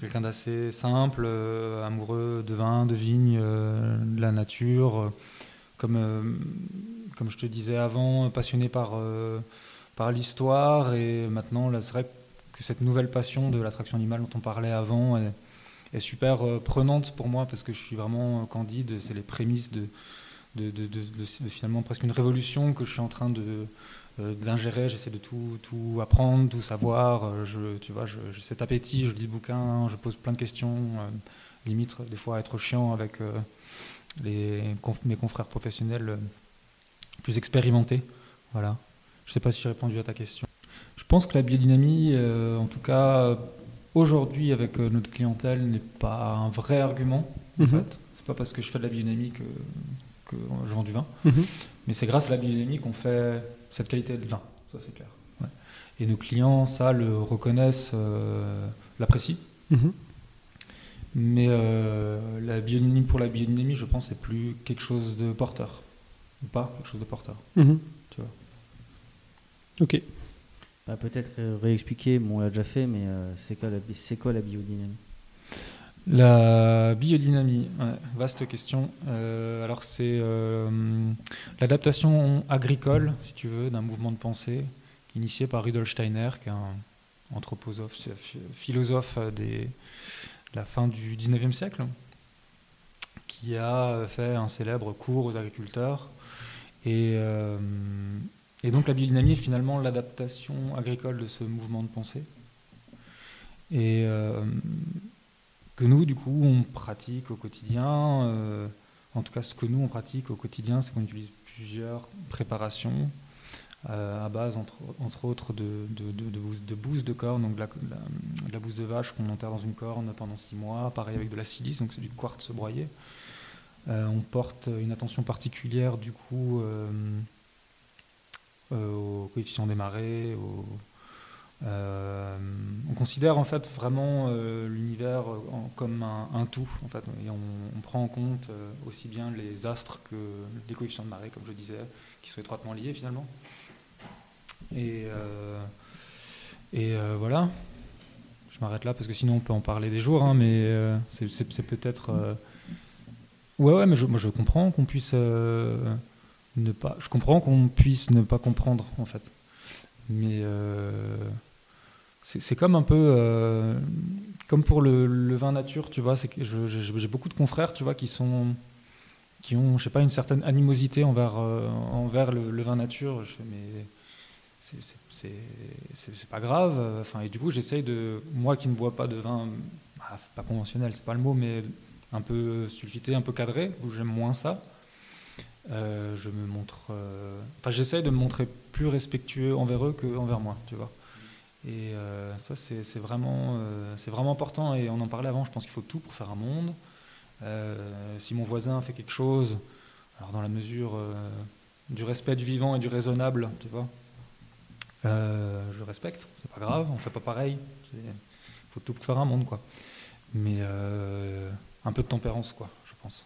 quelqu'un d'assez simple, euh, amoureux de vin, de vigne, euh, de la nature. euh, comme, comme je te disais avant, passionné par, par l'histoire. Et maintenant, c'est vrai que cette nouvelle passion de l'attraction animale dont on parlait avant est, super prenante pour moi parce que je suis vraiment candide. C'est les prémices de, de, de- finalement presque une révolution que je suis en train de d'ingérer. J'essaie de tout, tout apprendre, tout savoir. Euh, Je, tu vois, j'ai cet appétit. Je lis des bouquins, je pose plein de questions. euh, limite, des fois, être chiant avec euh, les, mes confrères professionnels euh, plus expérimentés. Voilà. Je sais pas si j'ai répondu à ta question. Je pense que la biodynamie, euh, en tout cas aujourd'hui avec euh, notre clientèle, n'est pas un vrai argument. En Mhm. fait, c'est pas parce que je fais de la biodynamie que, que je vends du vin, Mhm. mais c'est grâce à la biodynamie qu'on fait cette qualité de vin. Ça c'est clair. Ouais. Et nos clients, ça, le reconnaissent, euh, l'apprécient. Mhm. Mais euh, la biodynamie pour la biodynamie, je pense, c'est plus quelque chose de porteur. Ou pas quelque chose de porteur. Mhm. Tu vois. Ok. Bah, Peut-être euh, réexpliquer, bon, on l'a déjà fait, mais euh, c'est quoi, la quoi la biodynamie? La biodynamie, vaste question. Euh, alors c'est euh, l'adaptation agricole, si tu veux, d'un mouvement de pensée initié par Rudolf Steiner, qui est un anthroposophe, ph- philosophe de la fin du 19e siècle, qui a fait un célèbre cours aux agriculteurs. Et, euh, et donc la biodynamie est finalement l'adaptation agricole de ce mouvement de pensée. Et que nous, du coup, on pratique au quotidien. euh, en tout cas, ce que nous, on pratique au quotidien, c'est qu'on utilise plusieurs préparations euh, à base, entre, autres, de, de, de, de, corne, donc de la, la- bouse de vache qu'on enterre dans une corne pendant six mois. Pareil avec de la silice, donc c'est du quartz broyé. Euh, on porte une attention particulière, du coup, au coefficient des marées, au, euh, on considère en fait vraiment euh, l'univers en- comme un, tout en fait. Et on, prend en compte euh, aussi bien les astres que les coefficients de marée comme je disais qui sont étroitement liés finalement. Et euh, euh, voilà. Je m'arrête là parce que sinon on peut en parler des jours hein, mais euh, c'est- peut-être euh, ouais ouais mais je, moi je comprends qu'on puisse euh, ne pas je comprends qu'on puisse ne pas comprendre en fait. Mais euh, c'est comme un peu euh, comme pour le, vin nature, tu vois. J'ai beaucoup de confrères, tu vois, qui ont, je sais pas, une certaine animosité envers euh, le, vin nature. Je fais mais c'est- pas grave. Et du coup j'essaye de moi qui ne bois pas de vin, bah, pas conventionnel, c'est pas le mot, mais un peu sulfité, un peu cadré, où j'aime moins ça. Euh, je me montre, enfin j'essaye de me montrer plus respectueux envers eux que envers moi, tu vois. Et euh, ça, c'est vraiment, euh, vraiment important. Et on en parlait avant, je pense qu'il faut tout pour faire un monde. Euh, si mon voisin fait quelque chose, alors dans la mesure du respect du vivant et du raisonnable, tu vois, je respecte, c'est pas grave, on fait pas pareil. Il faut tout pour faire un monde, quoi. Mais un peu de tempérance, quoi, je pense.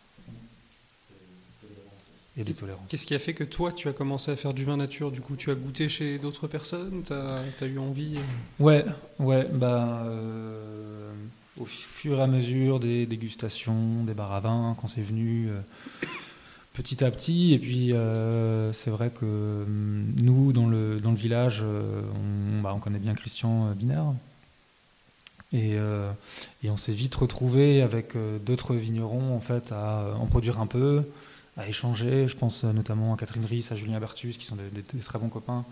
Et des tolérances. Qu'est-ce qui a fait que toi, tu as commencé à faire du vin nature Du coup, tu as goûté chez d'autres personnes Tu as, eu envie euh Ouais, ouais, bah, euh, au fur et à mesure des dégustations, des bars à vin, quand c'est venu euh, petit à petit. Et puis, euh, c'est vrai que hum, nous, dans le, dans le village, on, bah, on connaît bien Christian Binaire. Et, euh, et on s'est vite retrouvé avec euh, d'autres vignerons en fait à euh, en produire un peu, à échanger. Je pense euh, notamment à Catherine Ries, à Julien Bertus, qui sont des, très bons copains,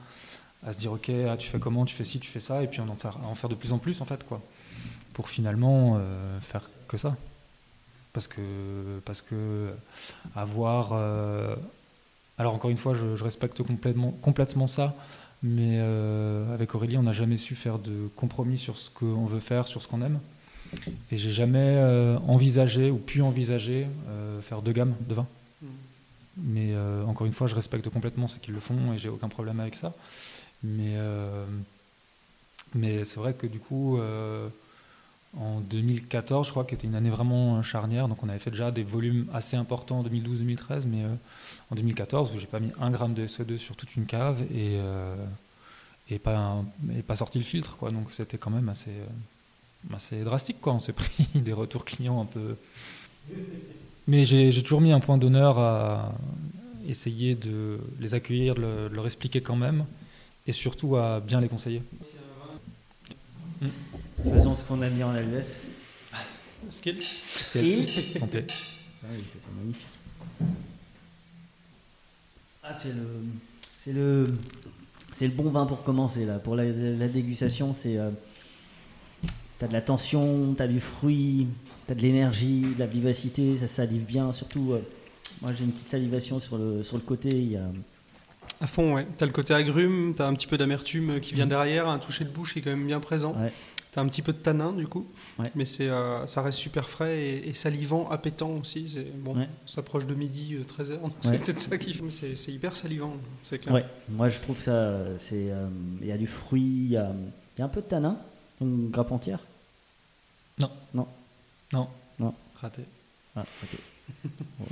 à se dire ok, ah, tu fais comment, tu fais ci, tu fais ça, et puis on en faire, en faire de plus en plus en fait quoi, pour finalement euh, faire que ça. Parce que parce que avoir, euh, alors encore une fois, je, respecte complètement complètement ça. Mais avec Aurélie, on n'a jamais su faire de compromis sur ce qu'on veut faire, sur ce qu'on aime. Et j'ai jamais envisagé ou pu envisager faire deux gammes de vin. Mais euh, encore une fois, je respecte complètement ceux qui le font et j'ai aucun problème avec ça. Mais, euh, mais c'est vrai que du coup, euh, en 2014, je crois, qui était une année vraiment charnière, donc on avait fait déjà des volumes assez importants en 2012-2013, mais en 2014, j'ai pas mis un gramme de SO2 sur toute une cave et, et, pas, et pas sorti le filtre, quoi. Donc c'était quand même assez, assez drastique, quoi. On s'est pris des retours clients un peu. Mais j'ai toujours mis un point d'honneur à essayer de les accueillir, de, le- de leur expliquer quand même, et surtout à bien les conseiller. Faisons ce qu'on a mis en Alsace. Skill. Skill. Santé. Ah oui, c'est c'est magnifique. Ah, c'est le, c'est le, c'est le bon vin pour commencer là. Pour la, la dégustation, c'est, euh, t'as de la tension, t'as du fruit, t'as de l'énergie, de la vivacité, ça salive bien. Surtout, euh, moi j'ai une petite salivation sur le, sur le côté. Il y a, À fond, ouais. T'as le côté agrume, t'as un petit peu d'amertume qui vient derrière, un toucher de bouche qui est quand même bien présent. Ouais. T'as un petit peu de tanin du coup, Ouais. mais c'est, euh, ça reste super frais et, et salivant, appétant aussi. C'est, bon, Ouais. on s'approche de midi, 13h, Ouais. c'est peut-être ça qui C'est, c'est hyper salivant, c'est clair. Ouais, moi je trouve ça, euh, c'est, euh, il y a du fruit, il y y a un peu de tanin, une grappe entière? Non. Non. Non. Non. Raté. Ah, ok. Euh,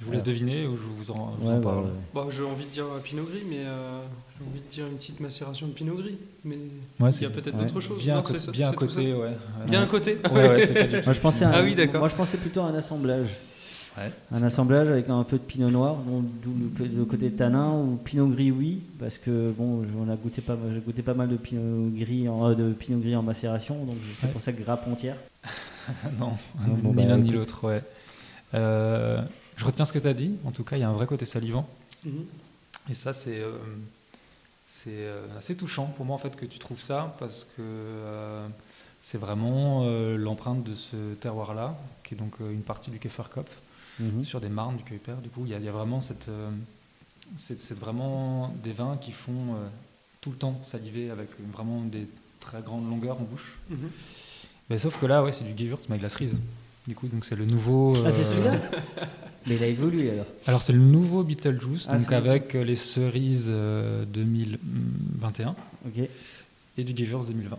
Je vous laisse alors. deviner ou je vous en, je vous Ouais, en bah, parle ouais. Bah, j'ai envie de dire euh, Pinot Gris, mais euh, j'ai envie de dire une petite macération de Pinot Gris. Mais Ouais, il y c'est- a peut-être ouais. d'autres choses. Bien Non, à co- c'est ça- bien à côté, ça ouais. Bien Ouais. à côté. Moi je pensais à Ah oui, d'accord. Moi je pensais plutôt à un assemblage. Ouais. Un assemblage avec un peu de pinot noir, donc d'où le, le côté tanin ou pinot gris oui, parce que bon, on a goûté pas, j'ai goûté pas mal de pinot gris en, euh, de pinot gris en macération, donc c'est Ouais. pour ça que grappe entière. non, Non, bon, ni bah, l'un ni écoute. l'autre, ouais. Euh, je retiens ce que tu as dit. En tout cas, il y a un vrai côté salivant. Mhm. Et ça, c'est euh, c'est euh, assez touchant pour moi en fait que tu trouves ça parce que euh, c'est vraiment euh, l'empreinte de ce terroir-là, qui est donc euh, une partie du Käferkopf, Mhm. sur des marnes du Kuiper. Du coup, il y, a- il y a vraiment cette, euh, c'est vraiment des vins qui font euh, tout le temps saliver avec vraiment des très grandes longueurs en bouche. Mhm. Mais sauf que là, ouais, c'est du Gewürz mais avec la cerise. Du coup, donc c'est le nouveau. Ah c'est euh, celui-là Mais il a évolué alors. alors c'est le nouveau Beetlejuice, Ah, donc avec euh, les cerises euh, 2021 Ok. et du Gewürz 2020.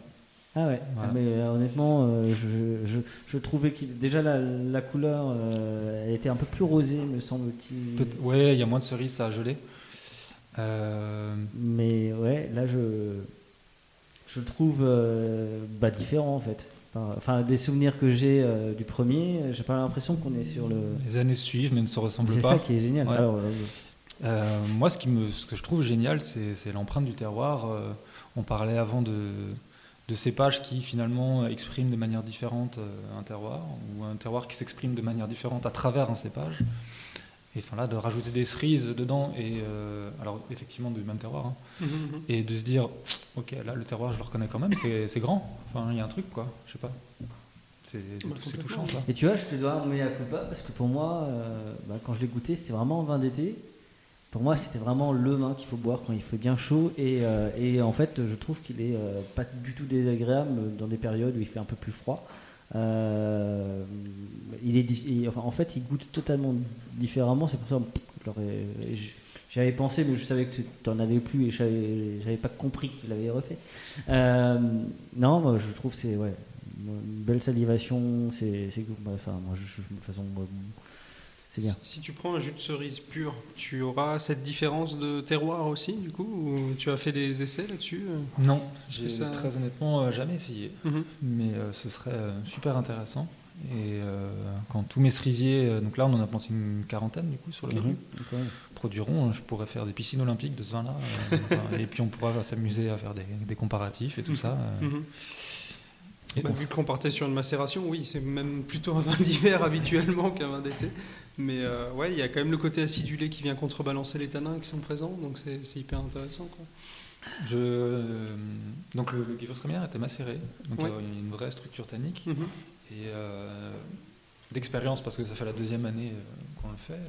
Ah ouais, Voilà. Ah, mais euh, honnêtement, euh, je, je, je trouvais qu'il déjà la, la couleur euh, elle était un peu plus rosée, me semble-t-il. Ouais, il y a moins de cerises, ça a gelé. Euh, Mais ouais, là je, je le trouve euh, bah, différent en fait. Enfin, des souvenirs que j'ai euh, du premier, j'ai pas l'impression qu'on est sur le. les années suivent, mais ne se ressemblent C'est pas. ça qui est génial. Ouais. Alors, euh, Euh, moi, ce, qui me, ce que je trouve génial, c'est c'est l'empreinte du terroir. Euh, on parlait avant de, de cépages qui finalement expriment de manière différente euh, un terroir, ou un terroir qui s'exprime de manière différente à travers un cépage. Et enfin là, de rajouter des cerises dedans, et euh, alors effectivement du même terroir, hein, Mhm, mhm. et de se dire, ok, là le terroir, je le reconnais quand même, c'est c'est grand. Enfin, il y a un truc, quoi, je sais pas. C'est Bah, touchant ça. Et tu vois, je te dois un mea culpa parce que pour moi, euh, bah, quand je l'ai goûté, c'était vraiment un vin d'été. Pour moi, c'était vraiment le vin qu'il faut boire quand il fait bien chaud. Et, euh, et en fait, je trouve qu'il est euh, pas du tout désagréable dans des périodes où il fait un peu plus froid. Euh, il est, en fait, il goûte totalement différemment. C'est pour ça que j'avais pensé, mais je savais que tu n'en avais plus et j'avais pas compris que tu l'avais refait. Euh, non, moi, je trouve que c'est ouais, une belle salivation. C'est Enfin, moi, je- de toute façon, moi, c'est bien. Si, si tu prends un jus de cerise pur, tu auras cette différence de terroir aussi, du coup Ou tu as fait des essais là-dessus euh Non, j'ai ça- très honnêtement euh, jamais essayé. Mhm. Mais euh, ce serait euh, super intéressant. Et euh, quand tous mes cerisiers, donc là on en a planté une quarantaine du coup sur le Mhm. Donc, ouais. produiront, euh, je pourrais faire des piscines olympiques de ce vin-là. euh, et puis on pourra s'amuser à faire des, des comparatifs et tout ça. euh. Mhm. Et Bah, donc- vu qu'on partait sur une macération, oui, c'est même plutôt un vin d'hiver habituellement qu'un vin d'été. Mais euh, ouais, il y a quand même le côté acidulé qui vient contrebalancer les tanins qui sont présents, donc c'est hyper intéressant. Quoi. Je, euh, donc le, le était macéré, donc Ouais. euh, il y a une vraie structure tannique. Mhm. Et d'expérience, parce que ça fait la deuxième année qu'on le fait,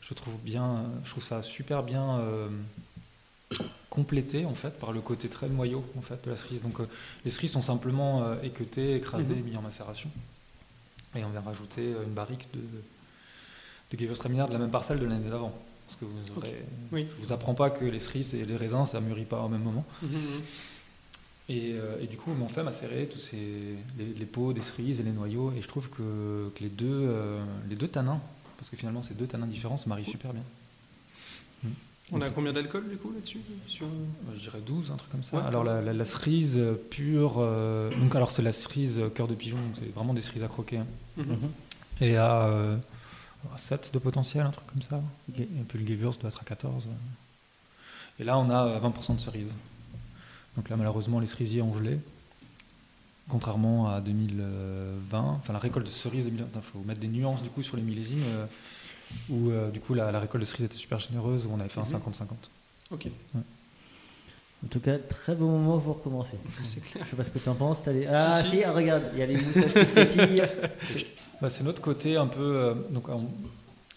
je trouve bien, je trouve ça super bien complété en fait par le côté très noyau en fait de la cerise. Donc euh, les cerises sont simplement euh, équeutées, écrasées, Mhm. mises en macération. Et on vient rajouter euh, une barrique de, de Gewürztraminer de la même parcelle de l'année d'avant. Parce que vous aurez. Oui. je vous apprends pas que les cerises et les raisins ça mûrit pas au même moment. Mhm, mhm. Et, euh, et du coup, on fait macérer tous ces, les, les peaux des cerises et les noyaux. Et je trouve que, que les, deux, les deux tanins, parce que finalement ces deux tanins différents se marient super bien. On a combien d'alcool du coup là-dessus sur... je dirais 12, un truc comme ça. Ouais. alors la, la- la cerise euh, pure, euh, donc alors c'est la cerise euh, cœur de pigeon, donc c'est vraiment des cerises à croquer. hein. Mhm. Et à, euh, à 7 de potentiel, un truc comme ça. Et puis le Gewürz doit être à 14. ouais. Et là on a euh, 20% de cerises. Donc là malheureusement les cerisiers ont gelé. Contrairement à 2020, enfin la récolte de cerises, 2020, il faut mettre des nuances du coup sur les millésimes, euh, où euh, du coup la, la récolte de cerises était super généreuse, où on avait fait un Mhm. 50-50. Ok. En tout cas, très bon moment pour recommencer. C'est clair. Je sais pas ce que tu en penses. les- Ah si. si, ah, regarde, il y a les moussages qui frétillent. Bah, c'est notre côté un peu. euh, donc, on-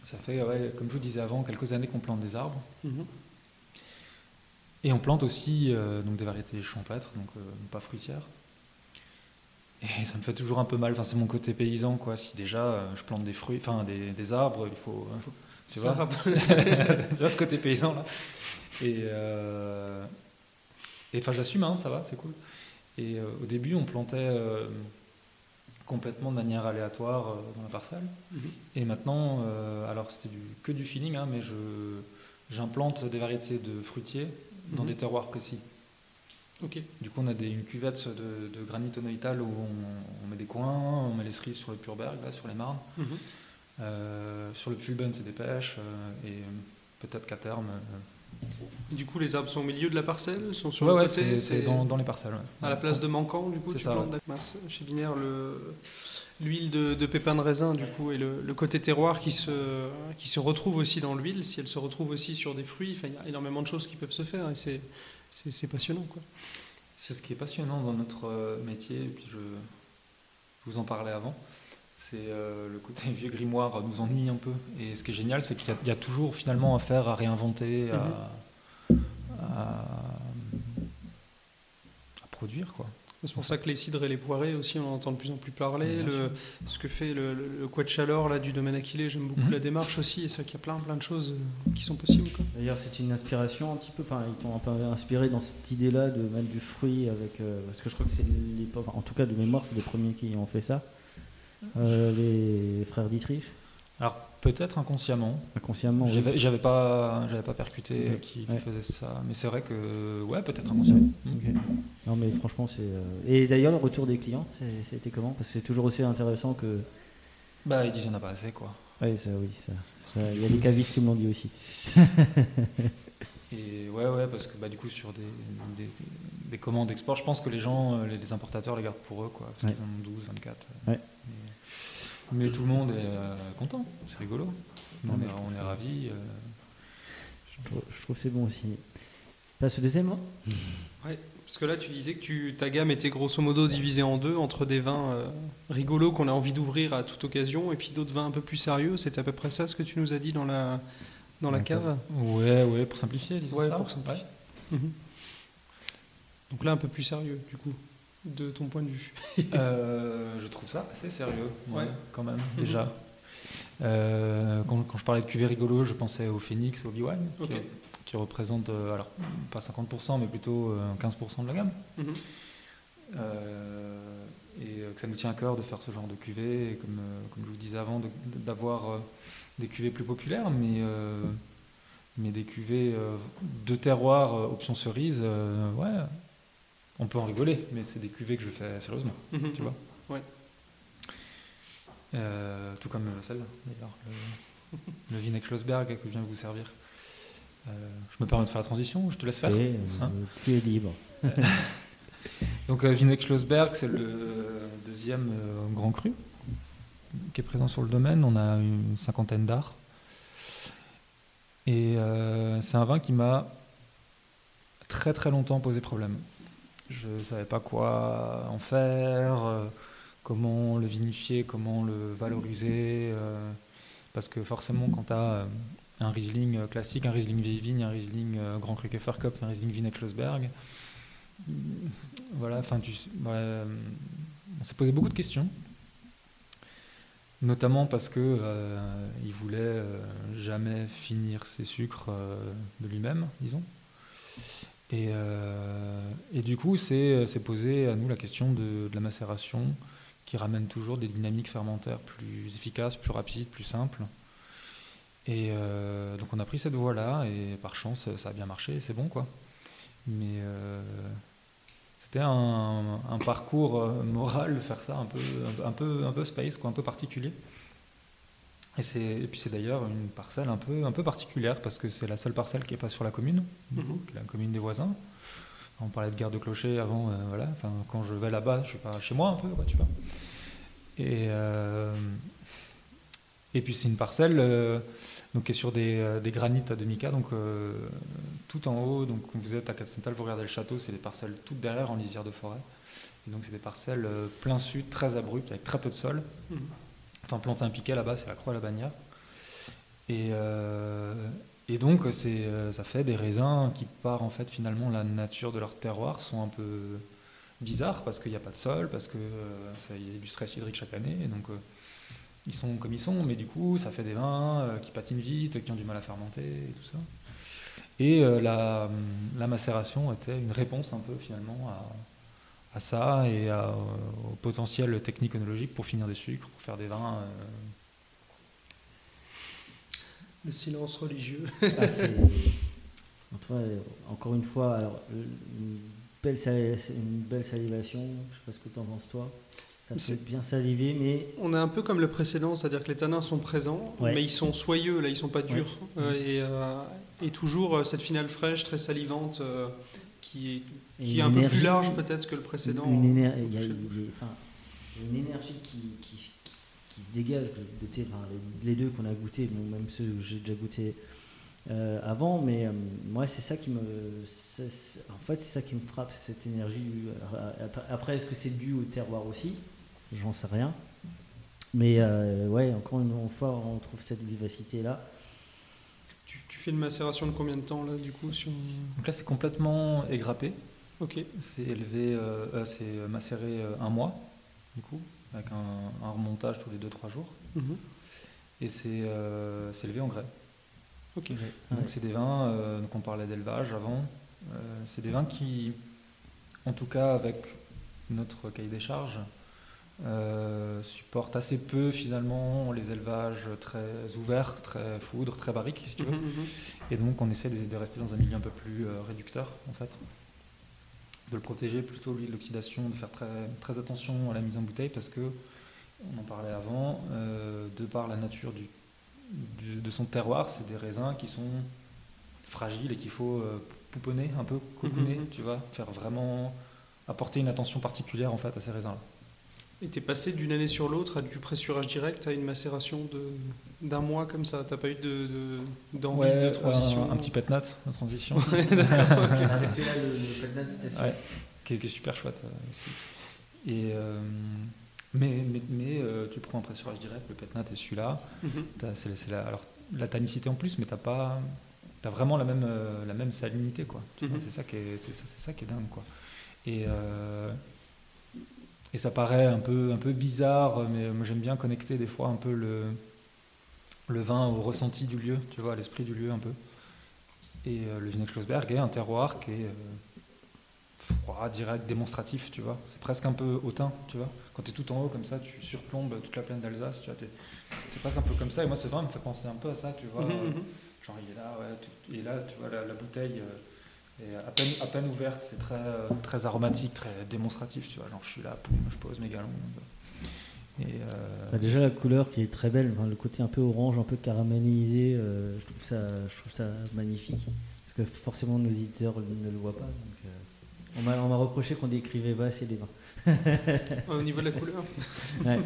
ça fait, ouais, comme je vous disais avant, quelques années qu'on plante des arbres. Mhm. Et on plante aussi euh, donc des variétés champêtres, donc euh, pas fruitières. Et ça me fait toujours un peu mal. Enfin, c'est mon côté paysan, quoi. Si déjà euh, je plante des fruits, enfin des, des arbres, il faut. hein, tu Ça vois, tu vois ce côté paysan là. Et euh, et, enfin, j'assume, hein, ça va, c'est cool. Et euh, au début, on plantait euh, complètement de manière aléatoire euh, dans la parcelle. Mhm. Et maintenant, euh, alors c'était du, que du feeling, hein, mais je, j'implante des variétés de fruitiers dans Mhm. des terroirs précis. Ok. Du coup, on a des, une cuvette de, de granit onoïtal où on, on met des coins, on met les cerises sur le Purberg, là, sur les marnes. Mhm. Euh, sur le Fulben, c'est des pêches. euh, et euh, peut-être qu'à terme. euh, Du coup, les arbres sont au milieu de la parcelle, sont sur Ouais, le ouais, côté. c'est- dans- dans les parcelles, ouais. À la place de manquant, du coup, C'est tu ça, plantes chez Binaire le l'huile de, de pépins de raisin, du coup, et le, le côté terroir qui se qui se retrouve aussi dans l'huile. Si elle se retrouve aussi sur des fruits, il y a énormément de choses qui peuvent se faire et c'est c'est passionnant, quoi. C'est ce qui est passionnant dans notre euh, métier, et puis je, je vous en parlais avant, c'est euh, le côté vieux grimoire nous ennuie un peu. Et ce qui est génial, c'est qu'il y a- il y, a toujours finalement à faire, à réinventer, à, à- à produire. quoi. C'est pour ça que les cidres et les poirées aussi, on en entend de plus en plus parler. Le, ce que fait le, le, le Quetchalor là, du domaine Aquilé, j'aime beaucoup Mhm. la démarche aussi. Et c'est vrai qu'il y a plein, plein de choses euh, qui sont possibles. D'ailleurs, c'est une inspiration un petit peu. Enfin, ils t'ont un peu inspiré dans cette idée-là de mettre du fruit avec. euh, parce que je crois que c'est les. enfin, en tout cas, de mémoire, c'est les premiers qui ont fait ça. Euh, les frères Dietrich. Alors peut-être inconsciemment. Inconsciemment, oui. J'avais j'avais pas, j'avais pas percuté qui Ouais. faisait ça. Mais c'est vrai que, ouais, peut-être inconsciemment. Ok. Non, mais franchement, c'est. euh, Et d'ailleurs, le retour des clients, c'était comment? Parce que c'est toujours aussi intéressant que. Bah, ils disent qu'il n'y en a pas assez, quoi. Ouais, ça, oui, ça. ça- Il y a des cavistes qui me l'ont dit aussi. Et ouais, ouais, parce que bah, du coup, sur des, des, des commandes d'export, je pense que les gens, euh, les, les importateurs les gardent pour eux, quoi, parce Ouais. qu'ils en ont 12, 24. euh. Ouais. Mais, tout le monde est euh, content, c'est rigolo. Non, on, mais est, on est ravis. euh. Je trouve, je trouve que c'est bon aussi. Passe au deuxième hein Ouais, parce que là, tu disais que tu, ta gamme était grosso modo divisée en deux, entre des vins euh, rigolos qu'on a envie d'ouvrir à toute occasion, et puis d'autres vins un peu plus sérieux. C'est à peu près ça ce que tu nous as dit dans la, dans la cave? Ouais, ouais, pour simplifier, disons Ouais, ça. pour simplifier. Mhm. Donc là, un peu plus sérieux, du coup, de ton point de vue. Euh, je trouve ça assez sérieux, ouais, Ouais. quand même, Mhm. déjà. Euh, quand, quand je parlais de cuvée rigolo, je pensais au Phoenix, au Biwan, Ok. qui, qui représente, euh, alors pas 50%, mais plutôt euh, 15% de la gamme. Mhm. Et que ça nous tient à cœur de faire ce genre de cuvée, et comme, comme je vous disais avant, de- d'avoir des cuvées plus populaires, mais, mais des cuvées euh, de terroir, euh, option cerise, euh, ouais, on peut en rigoler, mais c'est des cuvées que je fais sérieusement, Mhm. tu vois. Ouais. Euh, tout comme euh, celle d'ailleurs, le, le Schlossberg que je viens de vous servir. Euh, je me permets de faire la transition, je te laisse faire. Fais, euh, Hein tu es libre. Donc euh, Vinek Schlossberg, c'est le deuxième euh, grand cru qui est présent sur le domaine. On a une cinquantaine d'arts. Et euh, c'est un vin qui m'a très très longtemps posé problème. Je ne savais pas quoi en faire, euh, comment le vinifier, comment le valoriser. euh, parce que forcément, quand tu as un Riesling euh, classique, un Riesling vieille vigne, un Riesling euh, Grand Cru Cup, un Riesling Vinet Schlossberg. Voilà, enfin, ouais, euh, on s'est posé beaucoup de questions, notamment parce que euh, il voulait euh, jamais finir ses sucres euh, de lui-même, disons. Et, euh, et du coup, c'est c'est posé à nous la question de, la macération qui ramène toujours des dynamiques fermentaires plus efficaces, plus rapides, plus simples. Et euh, donc on a pris cette voie-là et par chance ça a bien marché, c'est bon quoi. Mais euh, c'était un, parcours euh, moral de faire ça un peu, un peu, un peu space, un peu particulier. Et, puis c'est d'ailleurs une parcelle un peu, un peu particulière parce que c'est la seule parcelle qui n'est pas sur la commune, est la commune des voisins. On parlait de garde de clocher avant, euh, voilà. Enfin, quand je vais là-bas, je suis pas chez moi un peu, quoi, tu vois. Et, euh, et puis c'est une parcelle euh, donc, qui est sur des, des granites à demi-cas, donc tout en haut. Donc quand vous êtes à Katzenthal, vous regardez le château, c'est des parcelles toutes derrière en lisière de forêt. Et donc c'est des parcelles plein sud, très abruptes, avec très peu de sol. Mhm. Enfin, planter un piquet là-bas, c'est la croix à la bannière. Et, euh, et donc euh, ça fait des raisins qui, par en fait finalement la nature de leur terroir, sont un peu bizarres parce qu'il n'y a pas de sol, parce que euh, y a du stress hydrique chaque année. Et donc ils sont comme ils sont, mais du coup ça fait des vins qui patinent vite, qui ont du mal à fermenter et tout ça. Et la, la macération était une réponse un peu finalement à, à ça et à, euh, au potentiel technique-onologique pour finir des sucres, pour faire des vins. euh, Le silence religieux. Ah, c'est- en tout cas, euh, encore une fois, alors, une, belle sali- une belle salivation. Je sais pas ce que tu en penses toi. Ça fait C'est- bien saliver, mais On est un peu comme le précédent, c'est-à-dire que les tanins sont présents, Ouais. mais ils sont soyeux, là, ils sont pas durs. Ouais. Euh, et, euh, et toujours euh, cette finale fraîche, très salivante, euh, qui est, qui est un peu plus large peut-être que le précédent. Une, éner- y a- y enfin, une énergie qui, dégage de goûter, enfin, les, les deux qu'on a goûté, bon, même ceux que j'ai déjà goûté euh, avant, mais euh, moi c'est ça qui me, en fait c'est ça qui me frappe, cette énergie. Alors, après- Après, est-ce que c'est dû au terroir aussi? J'en sais rien. Mais euh, ouais, encore une fois, on trouve cette vivacité là. Fais une macération de combien de temps là du coup sur... Donc là, c'est complètement égrappé. Ok. C'est élevé, euh, euh, c'est macéré euh, un mois, du coup, avec un, un remontage tous les 2-3 jours. Mhm. Et c'est euh, c'est élevé en grès. Ok. Donc c'est des vins, euh, donc on parlait d'élevage avant, euh, c'est des vins qui, en tout cas avec notre cahier des charges, euh, supportent assez peu finalement les élevages très ouverts, très foudres, très barriques si tu veux. Mhm, mhm. Et donc on essaie de, de rester dans un milieu un peu plus euh, réducteur en fait. De le protéger plutôt lui de l'oxydation, de faire très, très attention à la mise en bouteille parce que, on en parlait avant, euh, de par la nature du, du- de son terroir, c'est des raisins qui sont fragiles et qu'il faut pouponner, un peu cocooner, Mhm. tu vois, faire vraiment apporter une attention particulière en fait à ces raisins-là. Et t'es passé d'une année sur l'autre à du pressurage direct à une macération de d'un mois comme ça. T'as pas eu de de- d'envie Ouais, de transition. Un, un petit pet nat de transition. Ouais, d'accord, ok. C'est celui-là, le- le pet nat, c'était celui-là. Ouais, qui, est, qui est super chouette euh, aussi. Et, euh, mais mais, mais, euh, tu prends un pressurage direct, le pet nat est celui-là. Mhm. C'est- la, alors, la tannicité en plus, mais t'as pas. T'as vraiment la même, euh, la même salinité, quoi. Mhm. C'est ça, qui est- c'est ça, c'est ça qui est dingue, quoi. Et, euh, et ça paraît un peu, un peu bizarre, mais moi j'aime bien connecter des fois un peu le, le vin au ressenti du lieu, tu vois, à l'esprit du lieu un peu. Et euh, le Vinet Schlossberg est un terroir qui est euh, froid, direct, démonstratif, tu vois. C'est presque un peu hautain, tu vois. Quand tu es tout en haut comme ça, tu surplombes toute la plaine d'Alsace, tu vois. T'es es presque un peu comme ça. Et moi, ce vin me fait penser un peu à ça, tu vois. Genre, il est là, ouais. tout- et là, tu vois, la, la bouteille euh, est à peine, à peine ouverte. C'est très, euh, très aromatique, très démonstratif, tu vois. Genre, je suis là, poum, je pose mes galons. Et, euh, Bah, déjà la couleur qui est très belle, enfin, le côté un peu orange, un peu caramélisé, euh, je, trouve ça, je trouve ça magnifique. Parce que forcément nos éditeurs ne le voient pas. donc, euh, on m'a on m'a reproché qu'on décrivait pas assez les vins. Au niveau de la couleur Ouais.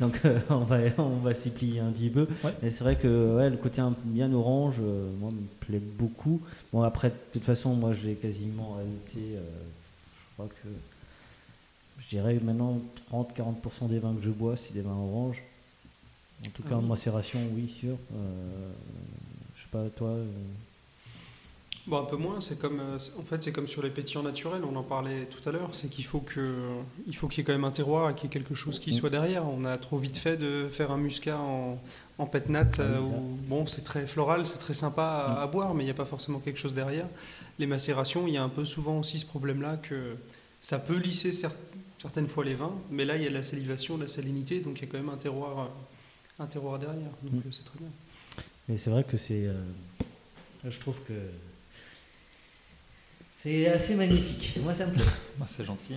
Donc euh, on va, on va s'y plier un petit peu. Mais c'est vrai que ouais, le côté un- bien orange, euh, moi, me plaît beaucoup. Bon après, de toute façon, moi j'ai quasiment ajouté, euh, je crois que je dirais maintenant 30-40% des vins que je bois, c'est des vins oranges. En tout Ah cas, en macération, oui, sûr. Euh, je sais pas, toi. Bon, un peu moins. C'est comme, euh, en fait, c'est comme sur les pétillants naturels. On en parlait tout à l'heure. C'est qu'il faut que, il faut qu'il y ait quand même un terroir et qu'il y ait quelque chose qui Mm. soit derrière. On a trop vite fait de faire un muscat en, en pet nat Ah euh, où, bon, c'est très floral, c'est très sympa à, à boire, mais il n'y a pas forcément quelque chose derrière. Les macérations, il y a un peu souvent aussi ce problème-là que ça peut lisser cer- certaines fois les vins, mais là, il y a de la salivation, de la salinité, donc il y a quand même un terroir, un terroir derrière. Donc Mm. euh, c'est très bien. Mais c'est vrai que c'est. euh, je trouve que. C'est assez magnifique. Moi, ça me plaît. Bah, c'est gentil.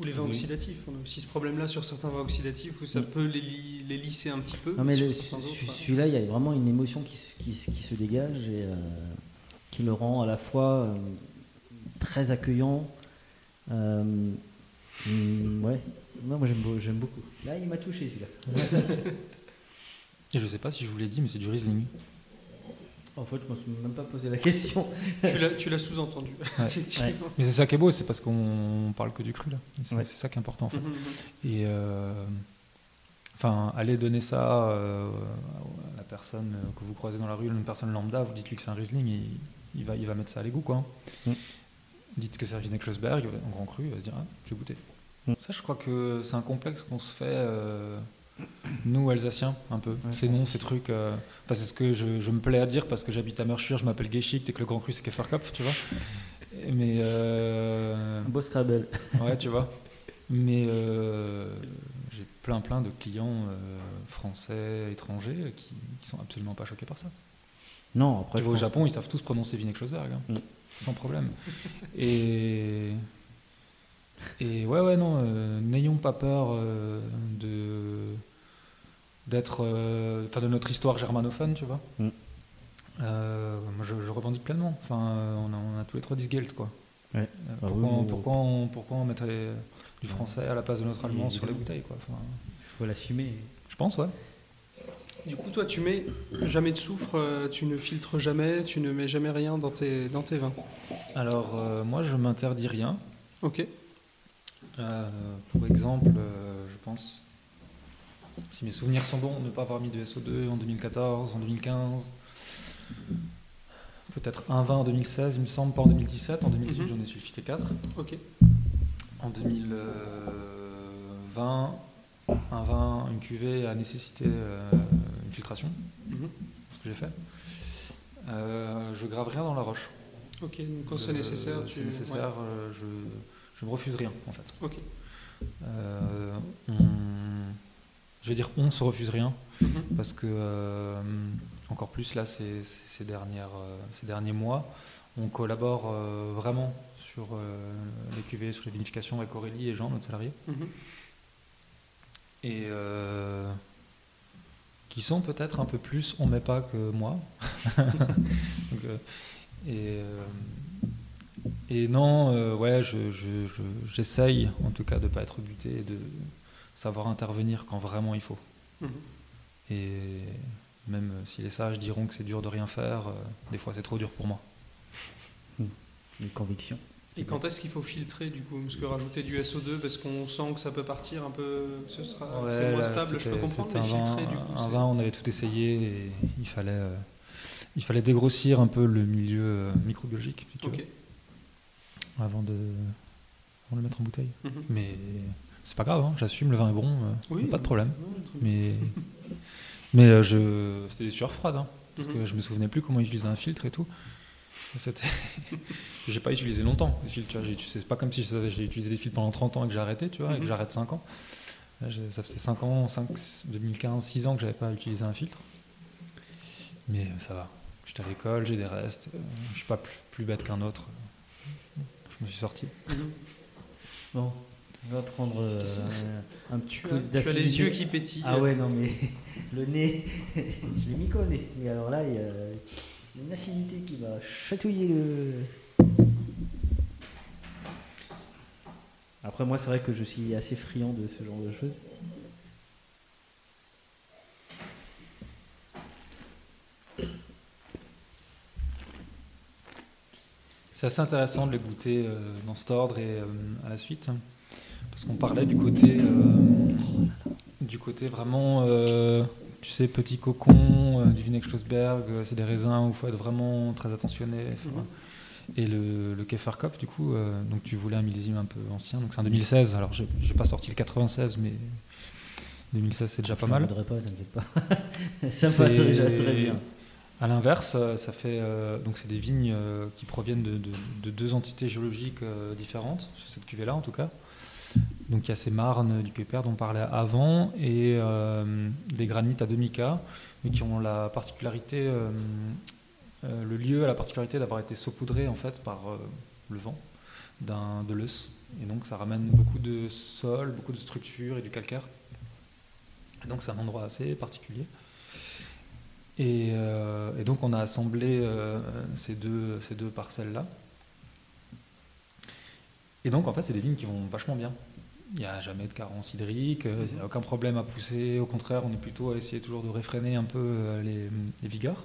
Ou les vins Oui. oxydatifs. On a aussi ce problème-là sur certains vins oxydatifs où ça Mm. peut les, li- les lisser un petit peu. Non, mais ouais. celui-là, il y a vraiment une émotion qui, se- qui, se- qui se dégage et euh, qui le rend à la fois euh, très accueillant. euh, hum, ouais, Non, moi j'aime beau- j'aime beaucoup. Là, il m'a touché celui-là. Et je sais pas si je vous l'ai dit, mais c'est du Riesling. En fait, je me suis même pas posé la question. Tu l'as- sous-entendu, Ouais. effectivement. Mais c'est ça qui est beau, c'est parce qu'on parle que du cru là. C'est Ouais. ça qui est important en fait. Mhm, Et euh, enfin, allez donner ça euh, à la personne que vous croisez dans la rue, une personne lambda, vous dites-lui que c'est un Riesling, et il va, il va mettre ça à l'égout quoi. Mm. Dites que c'est Riesling Schlossberg, en grand cru, il va se dire ah, j'ai goûté. Mm. Ça, je crois que c'est un complexe qu'on se fait. euh, nous, Alsaciens, un peu. ces noms, ces trucs. euh, enfin, c'est ce que je, je me plais à dire parce que j'habite à Merschwir, je m'appelle Geschicht et que le Grand Cru, c'est Kefferkopf, tu vois. Mais. euh, Un beau Scrabble. Ouais, tu vois. Mais euh, j'ai plein, plein de clients euh, français, étrangers qui, qui sont absolument pas choqués par ça. Non, après. tu vas au Japon, que- ils savent tous prononcer Vinek Schlossberg, hein, Mm. sans problème. Et. Et ouais, ouais, non, euh, n'ayons pas peur euh, de d'être, euh, enfin, de notre histoire germanophone, tu vois. Mm. Euh, moi, je, je revendique pleinement. Enfin, euh, on a, on a tous les trois 10 Geld, quoi. Ouais. Euh, Ah pourquoi, oui, on, pourquoi, on, pourquoi on mettrait du français à la place de notre allemand sur les bouteilles, quoi. Enfin, Il faut l'assumer. je pense, ouais. Du coup, toi, tu mets jamais de soufre, tu ne filtres jamais, tu ne mets jamais rien dans tes, dans tes vins. Alors, euh, moi, je m'interdis rien. Ok. Euh, pour exemple, euh, je pense, si mes souvenirs sont bons, ne pas avoir mis de SO2 en 2014, en 2015. Peut-être un vin en 2016, il me semble, pas en 2017. En 2018, Mhm. j'en ai sulfité 4. Ok. En 2020, un vin, une cuvée a nécessité euh, une filtration, Mhm. ce que j'ai fait. Euh, je grave rien dans la roche. Ok, donc quand c'est nécessaire, tu. nécessaire, ouais. euh, je, je me refuse rien en fait. Ok. Euh, on- je vais dire on se refuse rien Mhm. parce que euh, encore plus là ces, ces- dernières, euh, ces derniers mois, on collabore euh, vraiment sur les cuvées, sur les vinifications avec Aurélie et Jean, notre salarié, Mhm. et qui sont peut-être un peu plus on met pas que moi. Donc, et, et non, ouais, je- je- je- j'essaye en tout cas de pas être buté et de savoir intervenir quand vraiment il faut. Mhm. Et même si les sages diront que c'est dur de rien faire, euh, des fois c'est trop dur pour moi. Une conviction. Et quand est-ce qu'il faut filtrer du coup Parce que rajouter du SO2 parce qu'on sent que ça peut partir un peu, que ce sera, c'est Ouais, moins là, stable, je peux comprendre, mais vin- filtrer du coup. Un c'est- vin, on avait tout essayé et il fallait, euh, il fallait dégrossir un peu le milieu euh, microbiologique si tu veux, Ok. avant, de, avant de le mettre en bouteille. Mhm. Mais c'est pas grave, hein, j'assume, le vin est bon, euh, Oui, pas de problème. mais mais euh, je, c'était des sueurs froides, hein, parce Mhm. que je me souvenais plus comment utiliser un filtre et tout. J'ai pas utilisé longtemps les filtres, c'est pas comme si j'ai utilisé des filtres pendant 30 ans et que j'ai arrêté, tu vois, et que Mhm. j'arrête 5 ans. Là, ça faisait 5 ans, 5, 2015, 6 ans que j'avais pas utilisé un filtre. Mais euh, ça va. J'étais à l'école, j'ai des restes, je suis pas plus, plus bête qu'un autre. Je me suis sorti. Bon, on va prendre euh, un, un petit Tu coup as- tu as d'acidité. les yeux qui pétillent. Ah ouais, non, mais le nez, je l'ai mis qu'au nez. Et alors là, il y a une acidité qui va chatouiller le. Après, moi, c'est vrai que je suis assez friand de ce genre de choses. C'est assez intéressant de les goûter euh, dans cet ordre et euh, à la suite, parce qu'on parlait du côté, euh, du côté vraiment euh, tu sais, petit cocon, euh, du vinaigre Schlossberg, c'est des raisins où il faut être vraiment très attentionné. enfin. Mhm. Et le, le du coup, euh, donc tu voulais un millésime un peu ancien, donc c'est un 2016. Alors, j'ai j'ai pas sorti le 96, mais 2016, c'est déjà Je pas mal. voudrais pas, t'inquiète pas. Ça me C'est- déjà très bien. À l'inverse, ça fait euh, donc c'est des vignes euh, qui proviennent de, de- de deux entités géologiques différentes sur cette cuvée-là en tout cas. Donc il y a ces marnes du Pépère dont on parlait avant et euh, des granites à demi-cas, mais qui ont la particularité, euh, euh, le lieu a la particularité d'avoir été saupoudré en fait par le vent d'un de l'eus. Et donc ça ramène beaucoup de sol, beaucoup de structures et du calcaire. Et donc c'est un endroit assez particulier. Et, donc on a assemblé ces deux parcelles-là. Et donc en fait c'est des vignes qui vont vachement bien. Il n'y a jamais de carence hydrique, euh, il n'y a aucun problème à pousser. Au contraire, on est plutôt à essayer toujours de réfréner un peu euh, les, les vigueurs.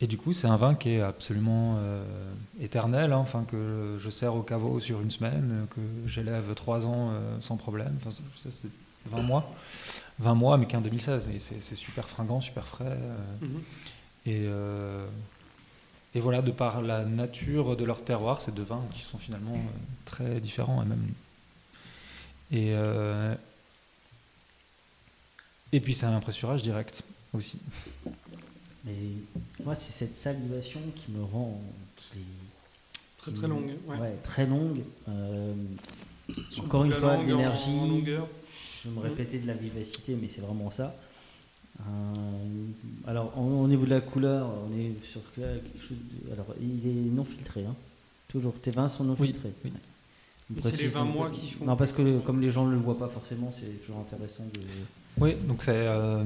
Et du coup, c'est un vin qui est absolument euh, éternel, hein, enfin, que je sers au caveau sur une semaine, que j'élève trois ans euh, sans problème. Enfin, ça, c'est 20 mois. 20 mois, mais qu'un 2016. Et c'est super fringant, super frais. euh, Mhm. et, et voilà, de par la nature de leur terroir, ces deux vins qui sont finalement euh, très différents et même. Et, euh, et puis c'est un pressurage direct aussi. Mais moi, c'est cette salivation qui me rend. Qui, Très, qui- très longue, ouais. très longue. Euh, encore une fois, l'énergie. Je vais me répéter de la vivacité, mais c'est vraiment ça. Euh, alors, au au niveau de la couleur, on est sur quelque chose. de- alors, il est non filtré, hein. Toujours. Tes vins sont non Oui, filtrés. oui. C'est les précise 20 un mois qui font- Non, parce que comme les gens ne le voient pas forcément, c'est toujours intéressant de. Oui, donc c'est. euh,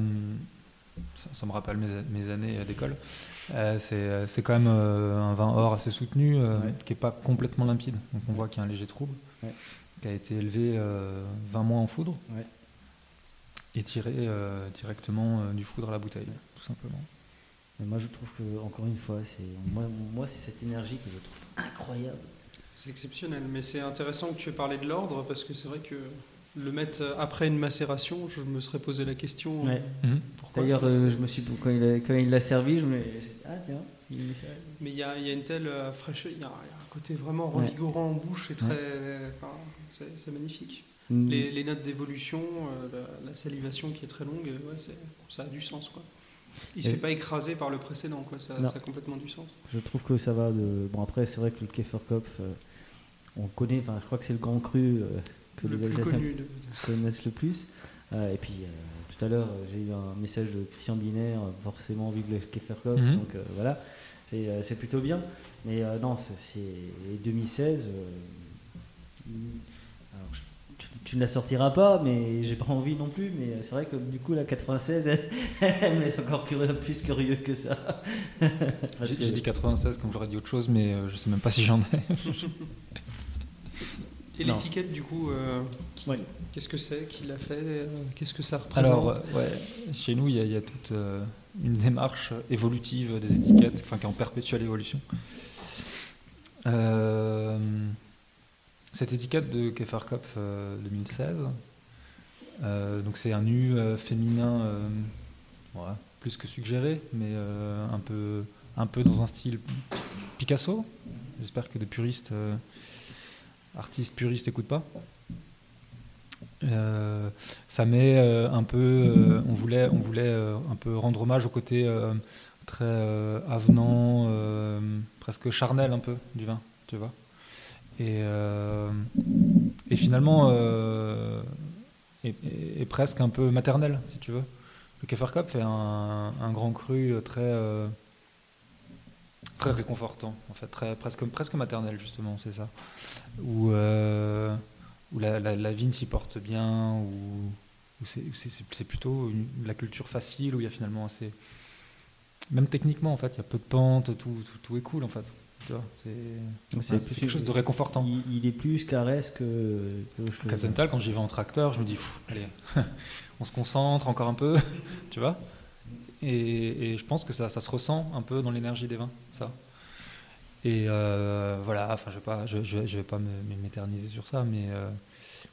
ça, ça me rappelle mes, mes années d'école. Euh, c'est euh, c'est quand même euh, un vin or assez soutenu, euh, Ouais. qui n'est pas complètement limpide. Donc on voit qu'il y a un léger trouble, Ouais. qui a été élevé euh, 20 mois en foudre Ouais. Et tiré euh, directement euh, du foudre à la bouteille, tout simplement. Mais moi, je trouve que, encore une fois, c'est moi, moi c'est cette énergie que je trouve incroyable. C'est exceptionnel, mais c'est intéressant que tu aies parlé de l'ordre parce que c'est vrai que le mettre après une macération, je me serais posé la question. Ouais. euh, Mhm. pourquoi D'ailleurs, euh, je me suis quand il a- quand il l'a servi, je me j'ai dit, ah tiens, il met ça. Mais il y a, il y a une telle fraîcheur, il y, a il y a un côté vraiment Ouais. revigorant en bouche et très. c'est magnifique. Mm. Les, les notes d'évolution, euh, la, la salivation qui est très longue, euh, ouais, ça a du sens. Quoi. Il se Et- fait pas écraser par le précédent, quoi. Ça, a complètement du sens. Je trouve que ça va de. Bon, après, c'est vrai que le Käferkopf, euh, on connaît, enfin, je crois que c'est le grand cru euh, que Le les Alsaciens de- connaissent le plus. Euh, et puis, euh, tout à l'heure, j'ai eu un message de Christian Binaire, forcément, vu que le Käferkopf, Mhm. donc euh, voilà, c'est euh, c'est plutôt bien. Mais euh, non, c'est c'est 2016. euh, alors, je- tu, ne la sortiras pas, mais j'ai pas envie non plus. Mais c'est vrai que du coup, la 96, elle, elle me laisse encore curieux, plus curieux que ça. J'ai que- dit 96 comme j'aurais dit autre chose, mais euh, je sais même pas si j'en ai. Et l'étiquette, du coup, euh, qu'est-ce que c'est Qui l'a fait euh, Qu'est-ce que ça représente Alors, euh, ouais, chez nous, il y, y a toute euh, une démarche évolutive des étiquettes, enfin, qui est en perpétuelle évolution. Euh, cette étiquette de Kefarkopf euh, 2016, euh, donc c'est un nu euh, féminin, euh, plus que suggéré, mais euh, un, peu, un peu dans un style Picasso. J'espère que des puristes, euh, artistes puristes n'écoutent pas. Euh, ça met euh, un peu, euh, on voulait, on voulait euh, un peu rendre hommage au côté euh, très euh, avenant, euh, presque charnel un peu du vin, tu vois. Et, euh, et finalement, euh, est, presque un peu maternel, si tu veux. Le Kefarkop fait un, grand cru très, euh, très réconfortant, en fait, presque, presque maternel justement, c'est ça. Où, où la, la- vigne s'y porte bien, où, c'est- plutôt la culture facile, où il y a finalement assez. Même techniquement, en fait, il y a peu de pente, tout, tout, tout est cool, en fait. C'est quelque chose de réconfortant. Il, il est plus caresse que. quand j'y vais en tracteur, je me dis, Pff, allez, on se concentre encore un peu, tu vois. Et, et je pense que ça, ça se ressent un peu dans l'énergie des vins, ça. Et euh, voilà, enfin, je vais pas, je, je vais, je vais pas me- m'éterniser sur ça, mais euh,